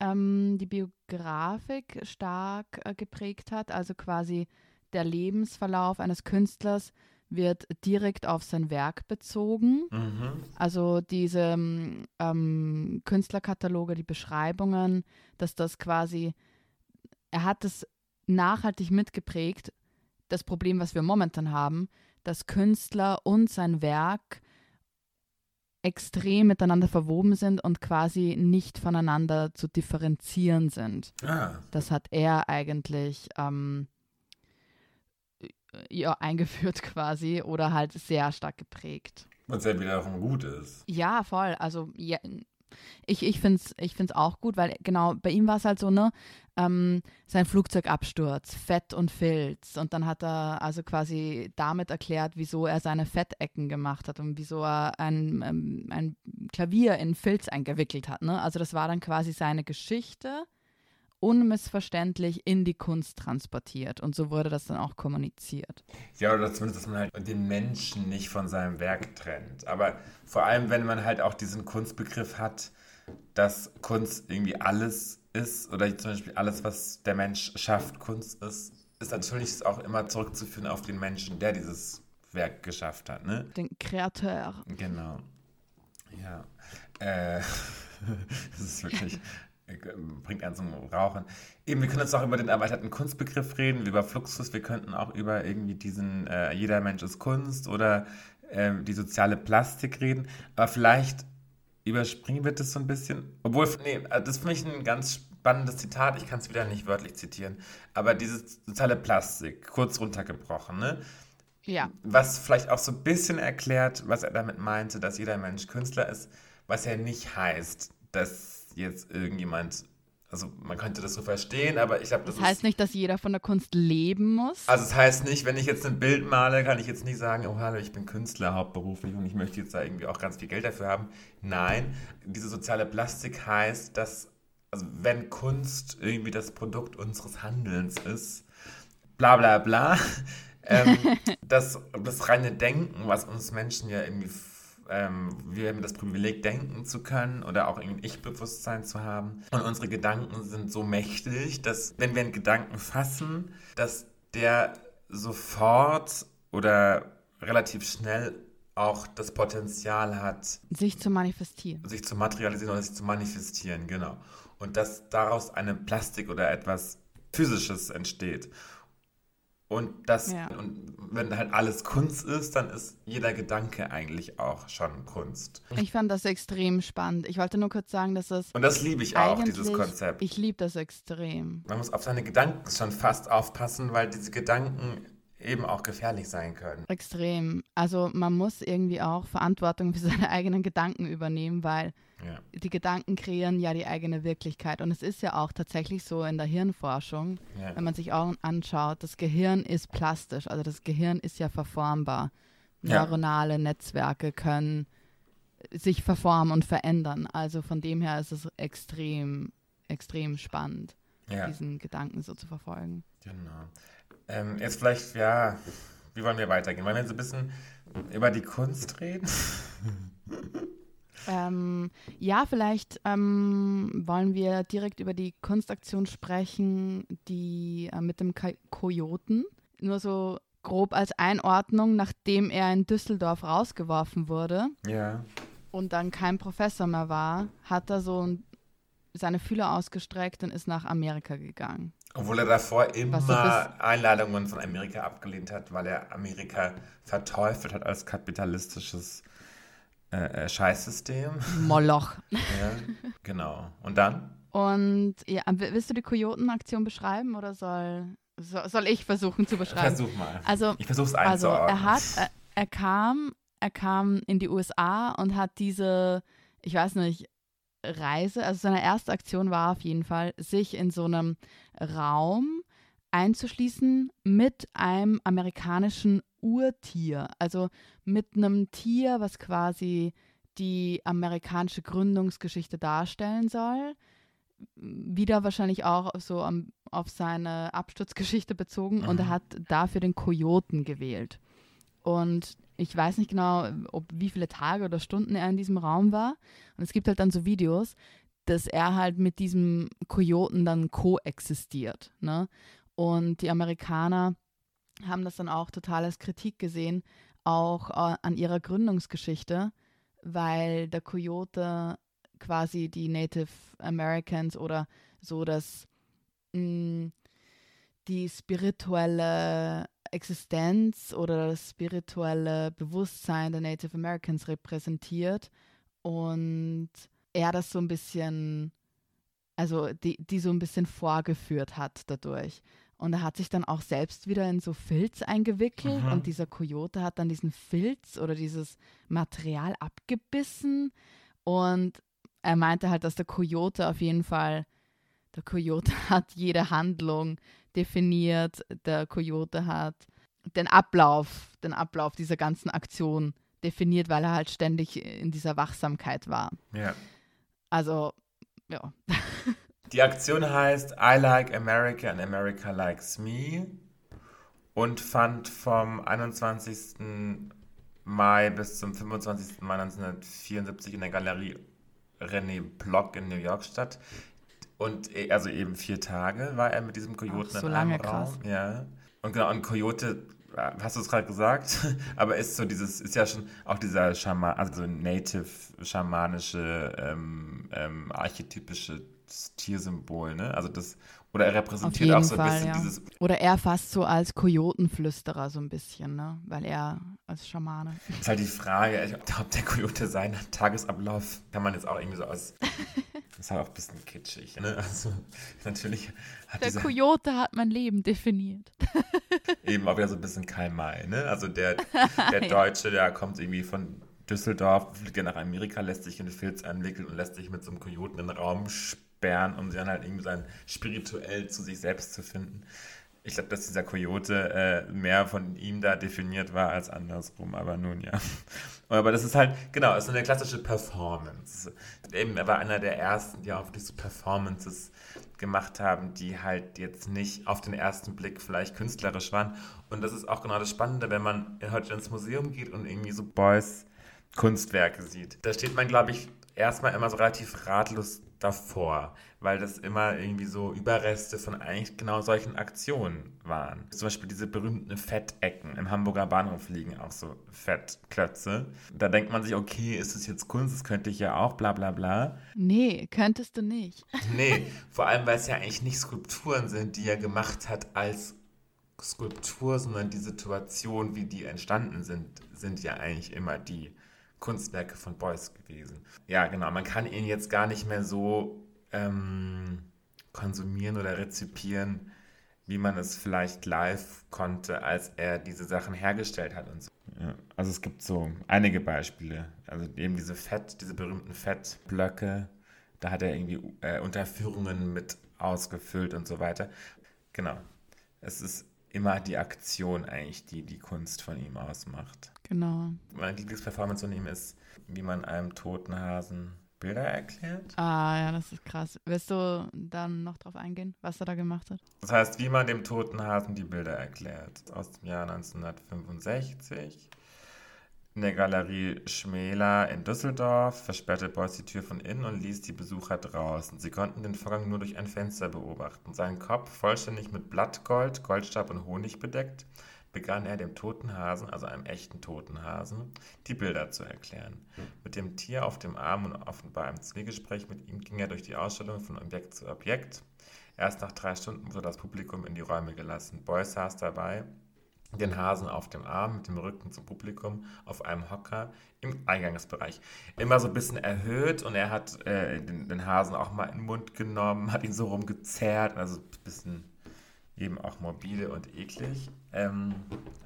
ähm, die Biografik stark äh, geprägt hat. Also quasi der Lebensverlauf eines Künstlers wird direkt auf sein Werk bezogen. Mhm. Also diese ähm, Künstlerkataloge, die Beschreibungen, dass das quasi, er hat es nachhaltig mitgeprägt, das Problem, was wir momentan haben, dass Künstler und sein Werk extrem miteinander verwoben sind und quasi nicht voneinander zu differenzieren sind. Ah. Das hat er eigentlich ähm, ja, eingeführt [LAUGHS] quasi oder halt sehr stark geprägt. Was ja wiederum gut ist. Ja, voll. Also ja, ich, ich finde es ich find's auch gut, weil genau bei ihm war es halt so, ne, ähm, sein Flugzeugabsturz, Fett und Filz. Und dann hat er also quasi damit erklärt, wieso er seine Fettecken gemacht hat und wieso er ein, ähm, ein Klavier in Filz eingewickelt hat. Ne? Also das war dann quasi seine Geschichte unmissverständlich in die Kunst transportiert. Und so wurde das dann auch kommuniziert. Ja, oder zumindest, dass man halt den Menschen nicht von seinem Werk trennt. Aber vor allem, wenn man halt auch diesen Kunstbegriff hat, dass Kunst irgendwie alles ist oder zum Beispiel alles, was der Mensch schafft, Kunst ist, ist natürlich auch immer zurückzuführen auf den Menschen, der dieses Werk geschafft hat. Ne? Den Kreateur. Genau. Ja. Äh, [LAUGHS] das ist wirklich bringt einen zum Rauchen. Eben, wir können jetzt auch über den erweiterten Kunstbegriff reden, über Fluxus, wir könnten auch über irgendwie diesen äh, Jeder Mensch ist Kunst oder äh, die soziale Plastik reden, aber vielleicht überspringen wir das so ein bisschen. Obwohl, nee, äh, das ist für mich ein ganz spannendes Zitat, ich kann es wieder nicht wörtlich zitieren, aber diese soziale Plastik, kurz runtergebrochen, ne? Ja. Was vielleicht auch so ein bisschen erklärt, was er damit meinte, dass jeder Mensch Künstler ist, was ja nicht heißt, dass jetzt irgendjemand, also man könnte das so verstehen, aber ich glaube, das, das heißt ist, nicht, dass jeder von der Kunst leben muss. Also es das heißt nicht, wenn ich jetzt ein Bild male, kann ich jetzt nicht sagen, oh hallo, ich bin Künstler hauptberuflich und ich möchte jetzt da irgendwie auch ganz viel Geld dafür haben. Nein, diese soziale Plastik heißt, dass also wenn Kunst irgendwie das Produkt unseres Handelns ist, bla bla bla, [LAUGHS] ähm, [LAUGHS] das, das reine Denken, was uns Menschen ja irgendwie ähm, wir haben das Privileg, denken zu können oder auch ein Ich-Bewusstsein zu haben. Und unsere Gedanken sind so mächtig, dass wenn wir einen Gedanken fassen, dass der sofort oder relativ schnell auch das Potenzial hat, sich zu manifestieren. Sich zu materialisieren oder sich zu manifestieren, genau. Und dass daraus eine Plastik oder etwas Physisches entsteht. Und das, ja. und wenn halt alles Kunst ist, dann ist jeder Gedanke eigentlich auch schon Kunst. Ich fand das extrem spannend. Ich wollte nur kurz sagen, dass es. Und das liebe ich auch, dieses Konzept. Ich liebe das extrem. Man muss auf seine Gedanken schon fast aufpassen, weil diese Gedanken eben auch gefährlich sein können. Extrem. Also man muss irgendwie auch Verantwortung für [LAUGHS] seine eigenen Gedanken übernehmen, weil ja. die Gedanken kreieren ja die eigene Wirklichkeit. Und es ist ja auch tatsächlich so in der Hirnforschung, ja. wenn man sich auch anschaut, das Gehirn ist plastisch, also das Gehirn ist ja verformbar. Neuronale. Netzwerke können sich verformen und verändern. Also von dem her ist es extrem, extrem spannend, diesen Gedanken so zu verfolgen. Genau. Ähm, jetzt vielleicht, ja, wie wollen wir weitergehen? Wollen wir jetzt ein bisschen über die Kunst reden? [LAUGHS] Ähm, ja, vielleicht ähm, wollen wir direkt über die Kunstaktion sprechen, die äh, mit dem K Kojoten. Nur so grob als Einordnung, nachdem er in Düsseldorf rausgeworfen wurde ja. und dann kein Professor mehr war, hat er so seine Fühler ausgestreckt und ist nach Amerika gegangen. Obwohl er davor immer Einladungen von Amerika abgelehnt hat, weil er Amerika verteufelt hat als kapitalistisches äh, äh Scheißsystem. Moloch. [LAUGHS] ja, genau. Und dann? Und ja, willst du die Kojotenaktion beschreiben oder soll, soll, soll ich versuchen zu beschreiben? Versuch mal. Also, ich versuche es einzuordnen. Also er hat, er, er kam, er kam in die USA und hat diese, ich weiß nicht, Reise, also seine erste Aktion war auf jeden Fall, sich in so einem Raum einzuschließen mit einem amerikanischen Urtier, also mit einem Tier, was quasi die amerikanische Gründungsgeschichte darstellen soll, wieder wahrscheinlich auch so am, auf seine Absturzgeschichte bezogen und er hat dafür den Kojoten gewählt. Und ich weiß nicht genau, ob wie viele Tage oder Stunden er in diesem Raum war. Und es gibt halt dann so Videos, dass er halt mit diesem Kojoten dann koexistiert. Ne? Und die Amerikaner haben das dann auch total als Kritik gesehen, auch äh, an ihrer Gründungsgeschichte, weil der Kojote quasi die Native Americans oder so das mh, die spirituelle Existenz oder das spirituelle Bewusstsein der Native Americans repräsentiert und er das so ein bisschen, also die, die so ein bisschen vorgeführt hat dadurch. Und er hat sich dann auch selbst wieder in so Filz eingewickelt Mhm. und dieser Kojote hat dann diesen Filz oder dieses Material abgebissen und er meinte halt, dass der Kojote auf jeden Fall, der Kojote [LAUGHS] hat jede Handlung definiert, der Kojote hat den Ablauf, den Ablauf dieser ganzen Aktion definiert, weil er halt ständig in dieser Wachsamkeit war. Ja. Also, ja. [LAUGHS] Die Aktion heißt I Like America and America Likes Me und fand vom 21. Mai bis zum 25. Mai 1974 in der Galerie René Block in New York statt. Und e- also eben vier Tage war er mit diesem Kojoten Ach, so in lange, einem Raum. krass. Ja. Und genau, und Coyote, äh, hast du es gerade gesagt, [LAUGHS] aber ist so dieses, ist ja schon auch dieser Schaman, also so native schamanische, ähm, ähm, archetypische Tiersymbol, ne? Also das, oder er repräsentiert auch so ein Fall, bisschen ja. dieses Oder er fast so als Kojotenflüsterer so ein bisschen, ne? Weil er als Schamane. ist halt die Frage, ich glaube, der Coyote seinen Tagesablauf kann man jetzt auch irgendwie so aus. [LAUGHS] ist halt auch ein bisschen kitschig, ne? Also [LAUGHS] natürlich hat Der Kojote hat mein Leben definiert. [LAUGHS] eben auch wieder so ein bisschen Karl May, ne? Also der, [LAUGHS] der Deutsche, der kommt irgendwie von Düsseldorf, fliegt ja nach Amerika, lässt sich in den Filz einwickeln und lässt sich mit so einem Kojoten in den Raum sperren, um dann halt irgendwie sein spirituell zu sich selbst zu finden. Ich glaube, dass dieser Kojote äh, mehr von ihm da definiert war als andersrum, aber nun ja. Aber das ist halt, genau, es ist eine klassische Performance. Eben, er war einer der ersten, die auch diese Performances gemacht haben, die halt jetzt nicht auf den ersten Blick vielleicht künstlerisch waren. Und das ist auch genau das Spannende, wenn man heute ins Museum geht und irgendwie so Beuys Kunstwerke sieht. Da steht man, glaube ich, erstmal immer so relativ ratlos davor, weil das immer irgendwie so Überreste von eigentlich genau solchen Aktionen waren. Zum Beispiel diese berühmten Fettecken. Im Hamburger Bahnhof liegen auch so Fettklötze. Da denkt man sich, okay, ist das jetzt Kunst? Das könnte ich ja auch, bla bla bla. Nee, könntest du nicht. [LAUGHS] Nee, vor allem, weil es ja eigentlich nicht Skulpturen sind, die er gemacht hat als Skulptur, sondern die Situation, wie die entstanden sind, sind ja eigentlich immer die Kunstwerke von Beuys gewesen. Ja, genau, man kann ihn jetzt gar nicht mehr so ähm, konsumieren oder rezipieren, wie man es vielleicht live konnte, als er diese Sachen hergestellt hat und so. Ja, also es gibt so einige Beispiele. Also eben diese Fett, diese berühmten Fettblöcke, da hat er irgendwie äh, Unterführungen mit ausgefüllt und so weiter. Genau. Es ist immer die Aktion eigentlich, die die Kunst von ihm ausmacht. Genau. Meine Lieblingsperformance von ihm ist, wie man einem toten Hasen Bilder erklärt. Ah, ja, das ist krass. Willst du dann noch drauf eingehen, was er da gemacht hat? Das heißt, wie man dem toten Hasen die Bilder erklärt. Aus dem Jahr 1965. In der Galerie Schmäler in Düsseldorf versperrte Beuys die Tür von innen und ließ die Besucher draußen. Sie konnten den Vorgang nur durch ein Fenster beobachten. Sein Kopf, vollständig mit Blattgold, Goldstab und Honig bedeckt, begann er dem toten Hasen, also einem echten toten Hasen, die Bilder zu erklären. Mit dem Tier auf dem Arm und offenbar im Zwiegespräch mit ihm ging er durch die Ausstellung von Objekt zu Objekt. Erst nach drei Stunden wurde das Publikum in die Räume gelassen. Beuys saß dabei, den Hasen auf dem Arm, mit dem Rücken zum Publikum, auf einem Hocker im Eingangsbereich. Immer so ein bisschen erhöht und er hat äh, den, den Hasen auch mal in den Mund genommen, hat ihn so rumgezerrt, also ein bisschen eben auch morbide und eklig. Ähm,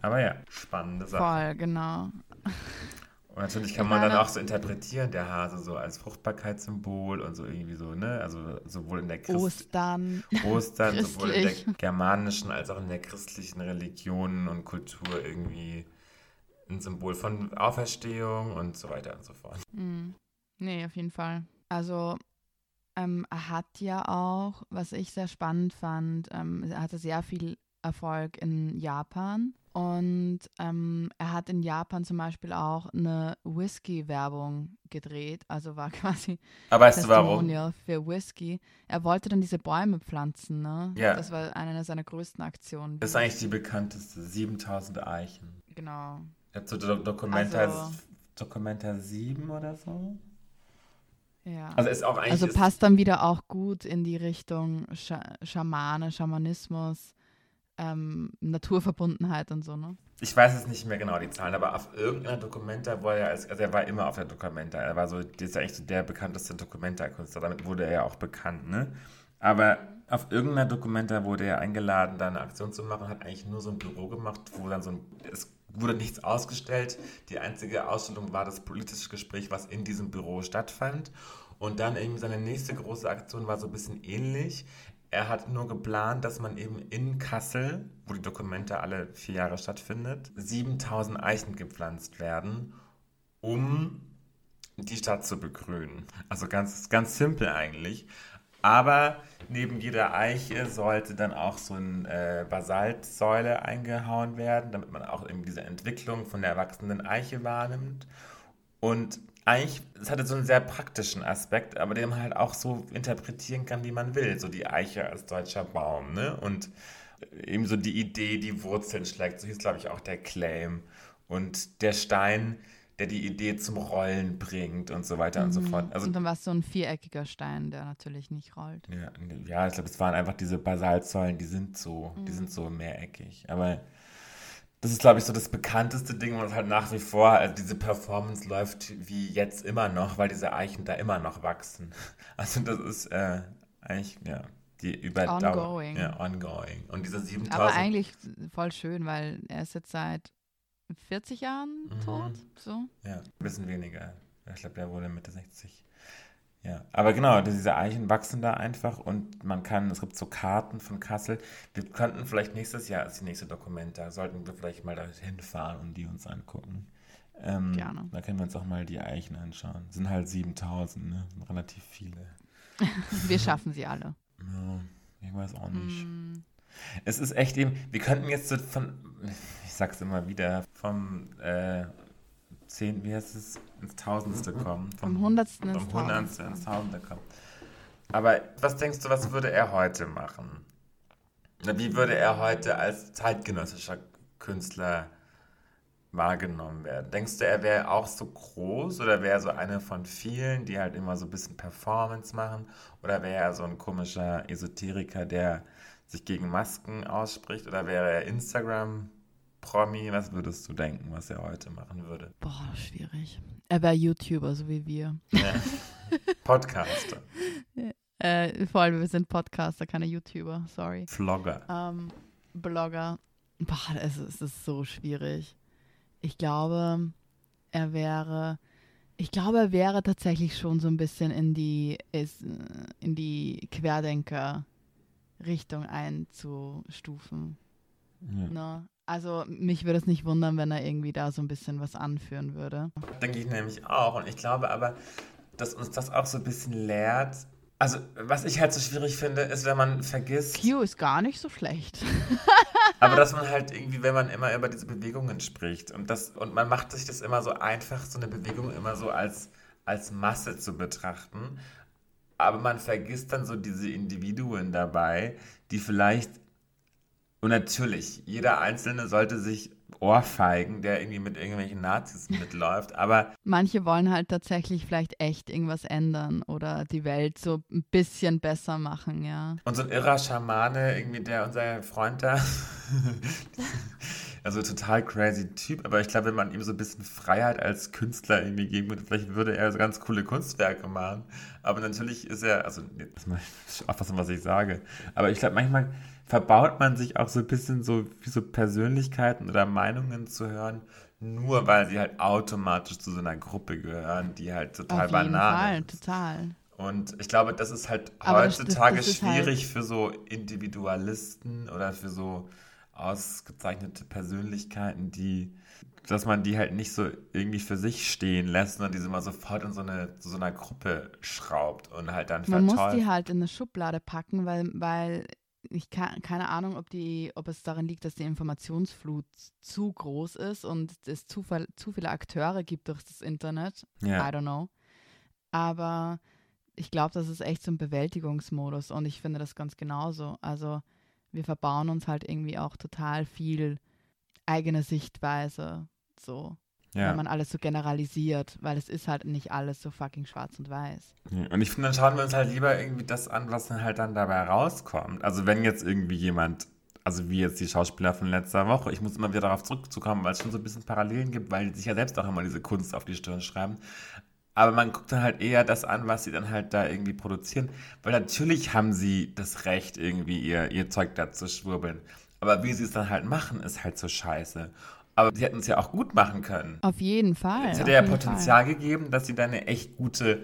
aber ja, spannende Sache. Voll, genau. Und natürlich kann man dann auch so interpretieren, der Hase so als Fruchtbarkeitssymbol und so irgendwie so, ne? Also sowohl in der Christ Ostern. Ostern, [LAUGHS] sowohl in der germanischen als auch in der christlichen Religion und Kultur irgendwie ein Symbol von Auferstehung und so weiter und so fort. Mhm. Nee, auf jeden Fall. Also, ähm, er hat ja auch, was ich sehr spannend fand, ähm, er hatte sehr viel Erfolg in Japan. Und ähm, er hat in Japan zum Beispiel auch eine Whisky-Werbung gedreht, also war [LAUGHS] quasi Aber weißt du warum? für Whisky. Er wollte dann diese Bäume pflanzen, ne? Ja. Das war eine seiner größten Aktionen. Das ist eigentlich die bekannteste, 7000 Eichen. Genau. Er hat so Do Dokumenta, also, Dokumenta 7 oder so. Ja. Also ist auch eigentlich. Also passt dann wieder auch gut in die Richtung Sch Schamane, Schamanismus ähm, Naturverbundenheit und so, ne? Ich weiß jetzt nicht mehr genau die Zahlen, aber auf irgendeiner Dokumenta war er, also er war immer auf der Dokumenta. Er war so, das ist ja eigentlich so der bekannteste Dokumenta-Künstler. Damit wurde er ja auch bekannt, ne? Aber auf irgendeiner Dokumenta wurde er eingeladen, da eine Aktion zu machen, hat eigentlich nur so ein Büro gemacht, wo dann so ein, es wurde nichts ausgestellt. Die einzige Ausstellung war das politische Gespräch, was in diesem Büro stattfand. Und dann eben seine nächste große Aktion war so ein bisschen ähnlich. Er hat nur geplant, dass man eben in Kassel, wo die Dokumente alle vier Jahre stattfindet, 7000 Eichen gepflanzt werden, um die Stadt zu begrünen. Also ganz, ganz simpel eigentlich. Aber neben jeder Eiche sollte dann auch so eine äh, Basaltsäule eingehauen werden, damit man auch eben diese Entwicklung von der erwachsenen Eiche wahrnimmt. Und eigentlich, es hatte so einen sehr praktischen Aspekt, aber den man halt auch so interpretieren kann, wie man will. So die Eiche als deutscher Baum, ne? Und eben so die Idee, die Wurzeln schlägt. So hieß, glaube ich, auch der Claim. Und der Stein, der die Idee zum Rollen bringt und so weiter mhm. und so mhm. fort. Also, und dann war es so ein viereckiger Stein, der natürlich nicht rollt. Ja, ja ich glaube, es waren einfach diese Basaltsäulen, die sind so, mhm. die sind so mehreckig. Aber das ist, glaube ich, so das bekannteste Ding, was halt nach wie vor, also diese Performance läuft wie jetzt immer noch, weil diese Eichen da immer noch wachsen. [LAUGHS] Also das ist äh, eigentlich, ja, die Überdauer. Ongoing. Ja, ongoing. Und diese 7000... Aber eigentlich voll schön, weil er ist jetzt seit 40 Jahren mhm. tot, so. Ja, ein bisschen weniger. Ich glaube, der wurde Mitte 60. Ja, aber genau, diese Eichen wachsen da einfach und man kann, es gibt so Karten von Kassel. Wir könnten vielleicht nächstes Jahr als die nächste Dokumenta, sollten wir vielleicht mal dahin fahren und die uns angucken. Ähm, Gerne. Da können wir uns auch mal die Eichen anschauen. Sind halt 7000, ne? Sind relativ viele. [LAUGHS] wir schaffen sie alle. Ja, ich weiß auch nicht. Mm. Es ist echt eben, wir könnten jetzt so von, ich sag's immer wieder, vom äh, zehn, wie heißt es, ins Tausendste kommen. Vom, Hundertsten ins, vom Hundertste ins Tausendste kommen. Aber was denkst du, was würde er heute machen? Wie würde er heute als zeitgenössischer Künstler wahrgenommen werden? Denkst du, er wäre auch so groß oder wäre er so einer von vielen, die halt immer so ein bisschen Performance machen? Oder wäre er so ein komischer Esoteriker, der sich gegen Masken ausspricht? Oder wäre er Instagram Promi, was würdest du denken, was er heute machen würde? Boah, schwierig. Er wäre YouTuber, so wie wir. Ja. [LAUGHS] Podcaster. äh, vor allem, wir sind Podcaster, keine YouTuber, sorry. Vlogger. Ähm, Blogger. Boah, es, es ist so schwierig. Ich glaube, er wäre. Ich glaube, er wäre tatsächlich schon so ein bisschen in die, in die Querdenker-Richtung einzustufen. Ja. Ne? Also mich würde es nicht wundern, wenn er irgendwie da so ein bisschen was anführen würde. Denke ich nämlich auch. Und ich glaube aber, dass uns das auch so ein bisschen lehrt. Also, was ich halt so schwierig finde, ist, wenn man vergisst. Q ist gar nicht so schlecht. [LAUGHS] aber dass man halt irgendwie, wenn man immer über diese Bewegungen spricht und das und man macht sich das immer so einfach, so eine Bewegung immer so als, als Masse zu betrachten. Aber man vergisst dann so diese Individuen dabei, die vielleicht und natürlich, jeder Einzelne sollte sich ohrfeigen, der irgendwie mit irgendwelchen Nazis mitläuft, aber... Manche wollen halt tatsächlich vielleicht echt irgendwas ändern oder die Welt so ein bisschen besser machen, ja. Und so ein irrer Schamane, irgendwie der, unser Freund da, [LAUGHS] also total crazy Typ, aber ich glaube, wenn man ihm so ein bisschen Freiheit als Künstler irgendwie geben würde, vielleicht würde er so ganz coole Kunstwerke machen, aber natürlich ist er, also, das ist aufpassen, was ich sage, aber ich glaube, manchmal verbaut man sich auch so ein bisschen so wie so Persönlichkeiten oder Meinungen zu hören, nur weil sie halt automatisch zu so einer Gruppe gehören, die halt total Auf banal ist. total. Und ich glaube, das ist halt Aber heutzutage das, das, das schwierig halt für so Individualisten oder für so ausgezeichnete Persönlichkeiten, die dass man die halt nicht so irgendwie für sich stehen lässt, sondern diese mal sofort in so eine zu so einer Gruppe schraubt und halt dann Man muss verteufelt. die halt in eine Schublade packen, weil, weil ich kann, keine Ahnung, ob die, ob es daran liegt, dass die Informationsflut zu groß ist und es zu, zu viele Akteure gibt durch das Internet. Ja. I don't know. Aber ich glaube, das ist echt so ein Bewältigungsmodus und ich finde das ganz genauso. Also wir verbauen uns halt irgendwie auch total viel eigene Sichtweise, so, ja. wenn man alles so generalisiert, weil es ist halt nicht alles so fucking schwarz und weiß. Und ich finde, dann schauen wir uns halt lieber irgendwie das an, was dann halt dann dabei rauskommt. Also wenn jetzt irgendwie jemand, also wie jetzt die Schauspieler von letzter Woche, ich muss immer wieder darauf zurückzukommen, weil es schon so ein bisschen Parallelen gibt, weil die sich ja selbst auch immer diese Kunst auf die Stirn schreiben. Aber man guckt dann halt eher das an, was sie dann halt da irgendwie produzieren. Weil natürlich haben sie das Recht, irgendwie ihr, ihr Zeug da zu schwurbeln. Aber wie sie es dann halt machen, ist halt so scheiße. Aber sie hätten es ja auch gut machen können. Auf jeden Fall. Es hätte ja Potenzial gegeben, dass sie da eine echt gute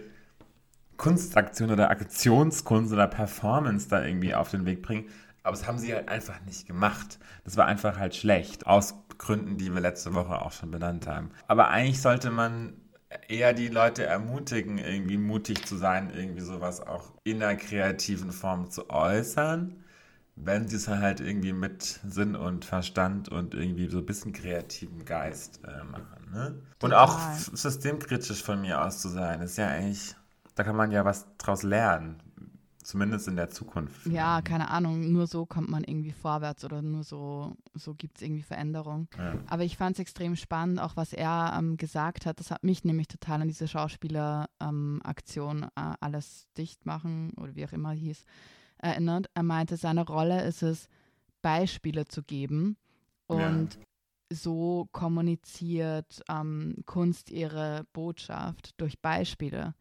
Kunstaktion oder Aktionskunst oder Performance da irgendwie auf den Weg bringen. Aber das haben sie halt einfach nicht gemacht. Das war einfach halt schlecht. Aus Gründen, die wir letzte Woche auch schon benannt haben. Aber eigentlich sollte man eher die Leute ermutigen, irgendwie mutig zu sein, irgendwie sowas auch in einer kreativen Form zu äußern, wenn sie es halt irgendwie mit Sinn und Verstand und irgendwie so ein bisschen kreativen Geist äh, machen. Ne? Und auch systemkritisch von mir aus zu sein, ist ja eigentlich, da kann man ja was draus lernen. Zumindest in der Zukunft. Ja, keine Ahnung, nur so kommt man irgendwie vorwärts oder nur so, so gibt es irgendwie Veränderung. Ja. Aber ich fand es extrem spannend, auch was er ähm, gesagt hat. Das hat mich nämlich total an diese Schauspieler-Aktion äh, Alles dicht machen oder wie auch immer hieß, erinnert. Er meinte, seine Rolle ist es, Beispiele zu geben und so kommuniziert ähm, Kunst ihre Botschaft durch Beispiele.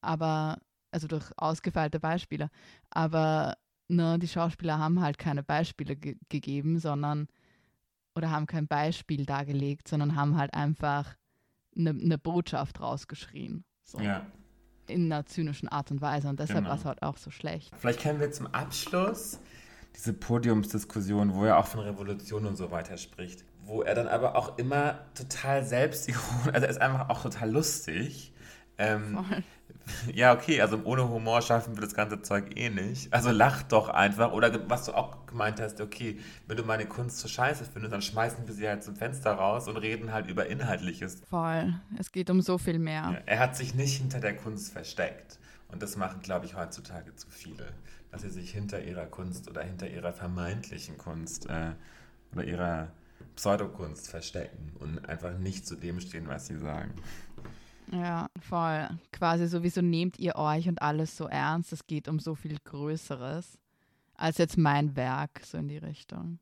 Aber also durch ausgefeilte Beispiele. Aber ne, die Schauspieler haben halt keine Beispiele ge gegeben, sondern oder haben kein Beispiel dargelegt, sondern haben halt einfach eine ne Botschaft rausgeschrien. So, ja. In einer zynischen Art und Weise. Und deshalb Genau. war es halt auch so schlecht. Vielleicht können wir zum Abschluss diese Podiumsdiskussion, wo er auch von Revolution und so weiter spricht, wo er dann aber auch immer total selbstironisch, also er ist einfach auch total lustig. Ähm, Voll. Ja, okay, also ohne Humor schaffen wir das ganze Zeug eh nicht. Also lach doch einfach. Oder was du auch gemeint hast, okay, wenn du meine Kunst so scheiße findest, dann schmeißen wir sie halt zum Fenster raus und reden halt über Inhaltliches. Voll. Es geht um so viel mehr. Ja, er hat sich nicht hinter der Kunst versteckt. Und das machen, glaube ich, heutzutage zu viele. Dass sie sich hinter ihrer Kunst oder hinter ihrer vermeintlichen Kunst äh, oder ihrer Pseudokunst verstecken und einfach nicht zu dem stehen, was sie sagen. Ja, voll. Quasi sowieso nehmt ihr euch und alles so ernst. Es geht um so viel Größeres als jetzt mein Werk, so in die Richtung.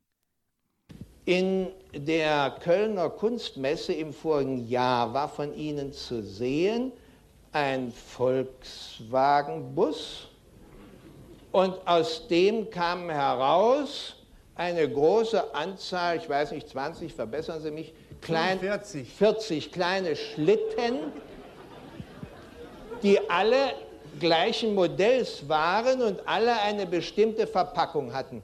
In der Kölner Kunstmesse im vorigen Jahr war von Ihnen zu sehen ein Volkswagen-Bus und aus dem kam heraus eine große Anzahl, ich weiß nicht, 20, verbessern Sie mich, klein, 40. 40 kleine Schlitten, die alle gleichen Modells waren und alle eine bestimmte Verpackung hatten.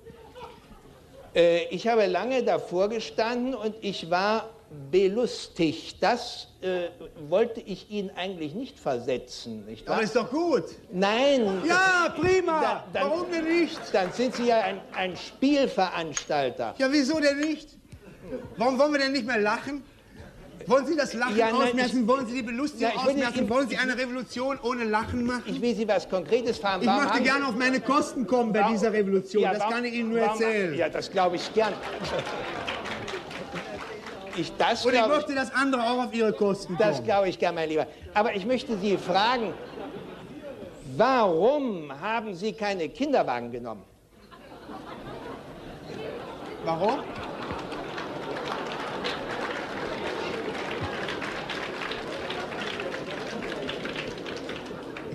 Äh, Ich habe lange davor gestanden und ich war belustigt. Das äh, wollte ich Ihnen eigentlich nicht versetzen. Nicht wahr? Aber ist doch gut. Nein. Ja, prima. Da- dann- Warum denn nicht? Dann sind Sie ja ein, ein Spielveranstalter. Ja, wieso denn nicht? Warum wollen wir denn nicht mehr lachen? Wollen Sie das Lachen Ja, nein, ausmerzen? Wollen Sie die Belustigung Ja, ich ausmerzen? Wollen Sie eine Revolution ohne Lachen machen? Ich will Sie was Konkretes fragen. Ich Warum möchte gerne auf meine Kosten kommen bei Warum- dieser Revolution. Ja, Das warum- kann ich Ihnen nur erzählen. Ja, das glaube ich gern. Ich, das Und ich ich, möchte, dass andere auch auf ihre Kosten das kommen. glaube ich gern, mein Lieber. Aber ich möchte Sie fragen, warum haben Sie keine Kinderwagen genommen? Warum?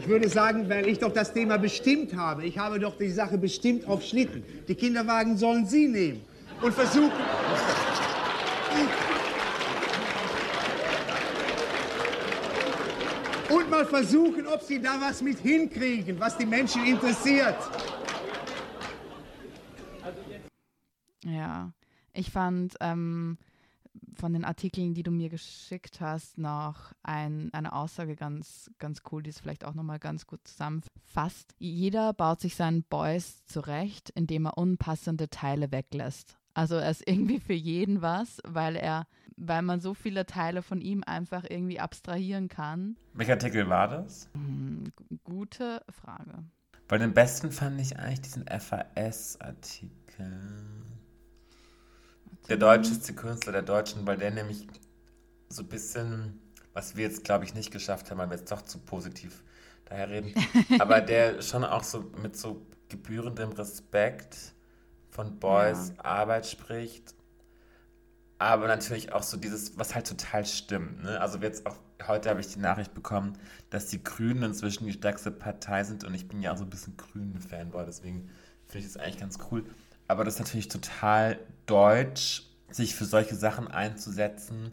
Ich würde sagen, weil ich doch das Thema bestimmt habe. Ich habe doch die Sache bestimmt auf Schlitten. Die Kinderwagen sollen Sie nehmen und versuchen. Und mal versuchen, ob Sie da was mit hinkriegen, was die Menschen interessiert. Ja, ich fand, ähm, von den Artikeln, die du mir geschickt hast, noch ein, eine Aussage ganz, ganz cool, die es vielleicht auch nochmal ganz gut zusammenfasst. Jeder baut sich seinen Boys zurecht, indem er unpassende Teile weglässt. Also er ist irgendwie für jeden was, weil er, weil man so viele Teile von ihm einfach irgendwie abstrahieren kann. Welcher Artikel war das? Hm, gute Frage. Weil den besten fand ich eigentlich diesen FAS-Artikel. Der deutscheste Künstler der Deutschen, weil der nämlich so ein bisschen, was wir jetzt glaube ich nicht geschafft haben, weil wir jetzt doch zu positiv daher reden, [LAUGHS] aber der schon auch so mit so gebührendem Respekt von Boys ja. Arbeit spricht, aber natürlich auch so dieses, was halt total stimmt. Ne? Also jetzt auch heute habe ich die Nachricht bekommen, dass die Grünen inzwischen die stärkste Partei sind und ich bin ja auch so ein bisschen Grünen-Fanboy, deswegen finde ich das eigentlich ganz cool. Aber das ist natürlich total deutsch, sich für solche Sachen einzusetzen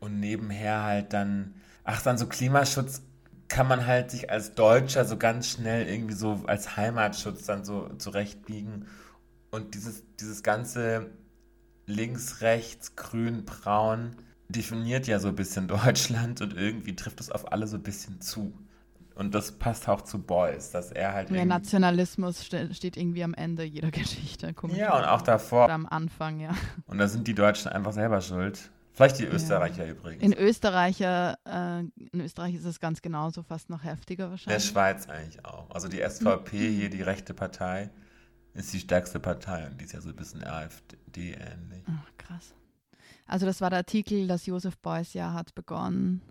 und nebenher halt dann, ach, dann so Klimaschutz kann man halt sich als Deutscher so ganz schnell irgendwie so als Heimatschutz dann so zurechtbiegen. Und dieses, dieses ganze links, rechts, grün, braun definiert ja so ein bisschen [LAUGHS] Deutschland und irgendwie trifft es auf alle so ein bisschen zu. Und das passt auch zu Beuys, dass er halt. Ja, Nationalismus ste steht irgendwie am Ende jeder [LAUGHS] Geschichte. Ja, und auch davor. Oder am Anfang, ja. Und da sind die Deutschen einfach selber schuld. Vielleicht die Österreicher ja. übrigens. In, Österreicher, äh, in Österreich ist es ganz genauso, fast noch heftiger wahrscheinlich. In der Schweiz eigentlich auch. Also die SVP, mhm. hier die rechte Partei, ist die stärkste Partei und die ist ja so ein bisschen AfD ähnlich. Ach, krass. Also das war der Artikel, das Josef Beuys ja hat begonnen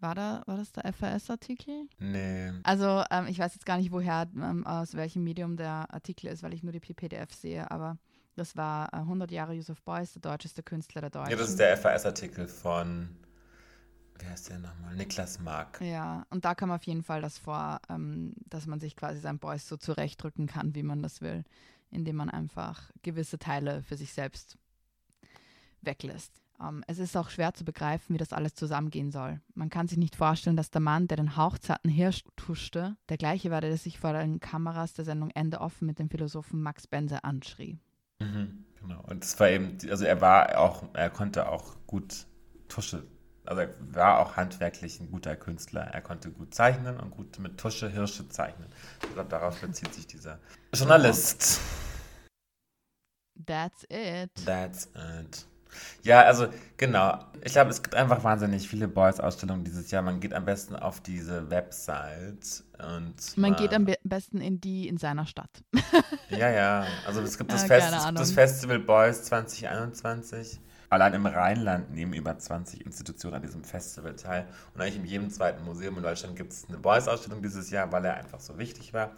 war, da, war das der FAS-Artikel? Nee. Also ähm, ich weiß jetzt gar nicht, woher, ähm, aus welchem Medium der Artikel ist, weil ich nur die PDF sehe, aber das war äh, 100 Jahre Josef Beuys, der deutscheste Künstler der Deutschen. Ja, das ist der FAS-Artikel von, wer ist der nochmal? Niklas Mark. Ja, und da kam auf jeden Fall das vor, ähm, dass man sich quasi sein Beuys so zurechtdrücken kann, wie man das will, indem man einfach gewisse Teile für sich selbst weglässt. Ähm, es ist auch schwer zu begreifen, wie das alles zusammengehen soll. Man kann sich nicht vorstellen, dass der Mann, der den hauchzarten Hirsch tuschte, der gleiche war, der sich vor den Kameras der Sendung Ende offen mit dem Philosophen Max Benzer anschrie. Mhm, genau. Und es war eben, also er war auch, er konnte auch gut Tusche, also er war auch handwerklich ein guter Künstler. Er konnte gut zeichnen und gut mit Tusche Hirsche zeichnen. Ich glaube, darauf bezieht sich dieser Journalist. That's it. That's it. Ja, also genau. Ich glaube, es gibt einfach wahnsinnig viele Boys-Ausstellungen dieses Jahr. Man geht am besten auf diese Website und. Man geht am be besten in die in seiner Stadt. [LAUGHS] ja, ja. Also es gibt das, Fest, es gibt das Festival Boys 2021. Allein im Rheinland nehmen über 20 Institutionen an diesem Festival teil. Und eigentlich in jedem zweiten Museum in Deutschland gibt es eine Boys-Ausstellung dieses Jahr, weil er einfach so wichtig war.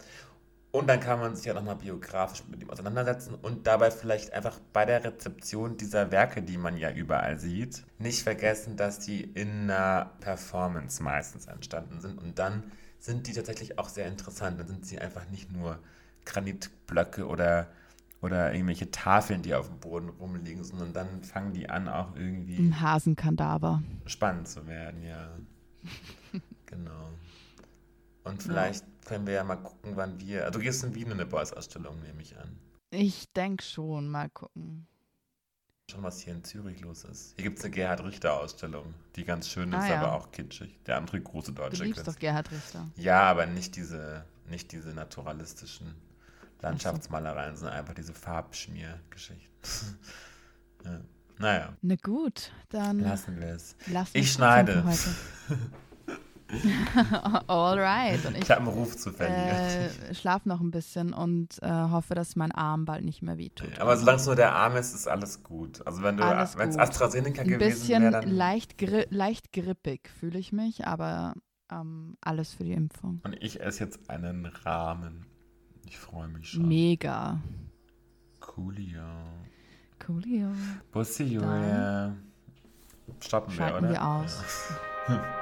Und dann kann man sich ja nochmal biografisch mit ihm auseinandersetzen und dabei vielleicht einfach bei der Rezeption dieser Werke, die man ja überall sieht, nicht vergessen, dass die in einer Performance meistens entstanden sind. Und dann sind die tatsächlich auch sehr interessant. Dann sind sie einfach nicht nur Granitblöcke oder, oder irgendwelche Tafeln, die auf dem Boden rumliegen, sondern dann fangen die an, auch irgendwie. Ein Hasenkadaver. Spannend zu werden, ja. [LAUGHS] genau. Und vielleicht. Können wir ja mal gucken, wann wir. Also du gehst in Wien in eine Boys-Ausstellung, nehme ich an. Ich denke schon, mal gucken. Schon, was hier in Zürich los ist. Hier gibt es eine Gerhard Richter-Ausstellung, die ganz schön ah, ist, ja. aber auch kitschig. Der andere große deutsche Du liebst doch Gerhard Richter. Ja, aber nicht diese, nicht diese naturalistischen Landschaftsmalereien, sondern einfach diese Farbschmiergeschichten. [LAUGHS] ja. Naja. Na gut, dann. Lassen wir es. Ich schneide. [LAUGHS] [LAUGHS] Alright. ich, ich habe einen Ruf zu verlieren. Äh, schlaf noch ein bisschen und äh, hoffe, dass mein Arm bald nicht mehr wehtut. aber solange es nur der Arm ist, ist alles gut. Also wenn du, wenn es AstraZeneca gewesen wäre, Ein bisschen leicht, gri leicht grippig fühle ich mich, aber ähm, alles für die Impfung. Und ich esse jetzt einen Rahmen. Ich freue mich schon. Mega. Coolio. Coolio. Bussi, Julia. Stoppen wir, oder? wir aus. Ja. [LAUGHS]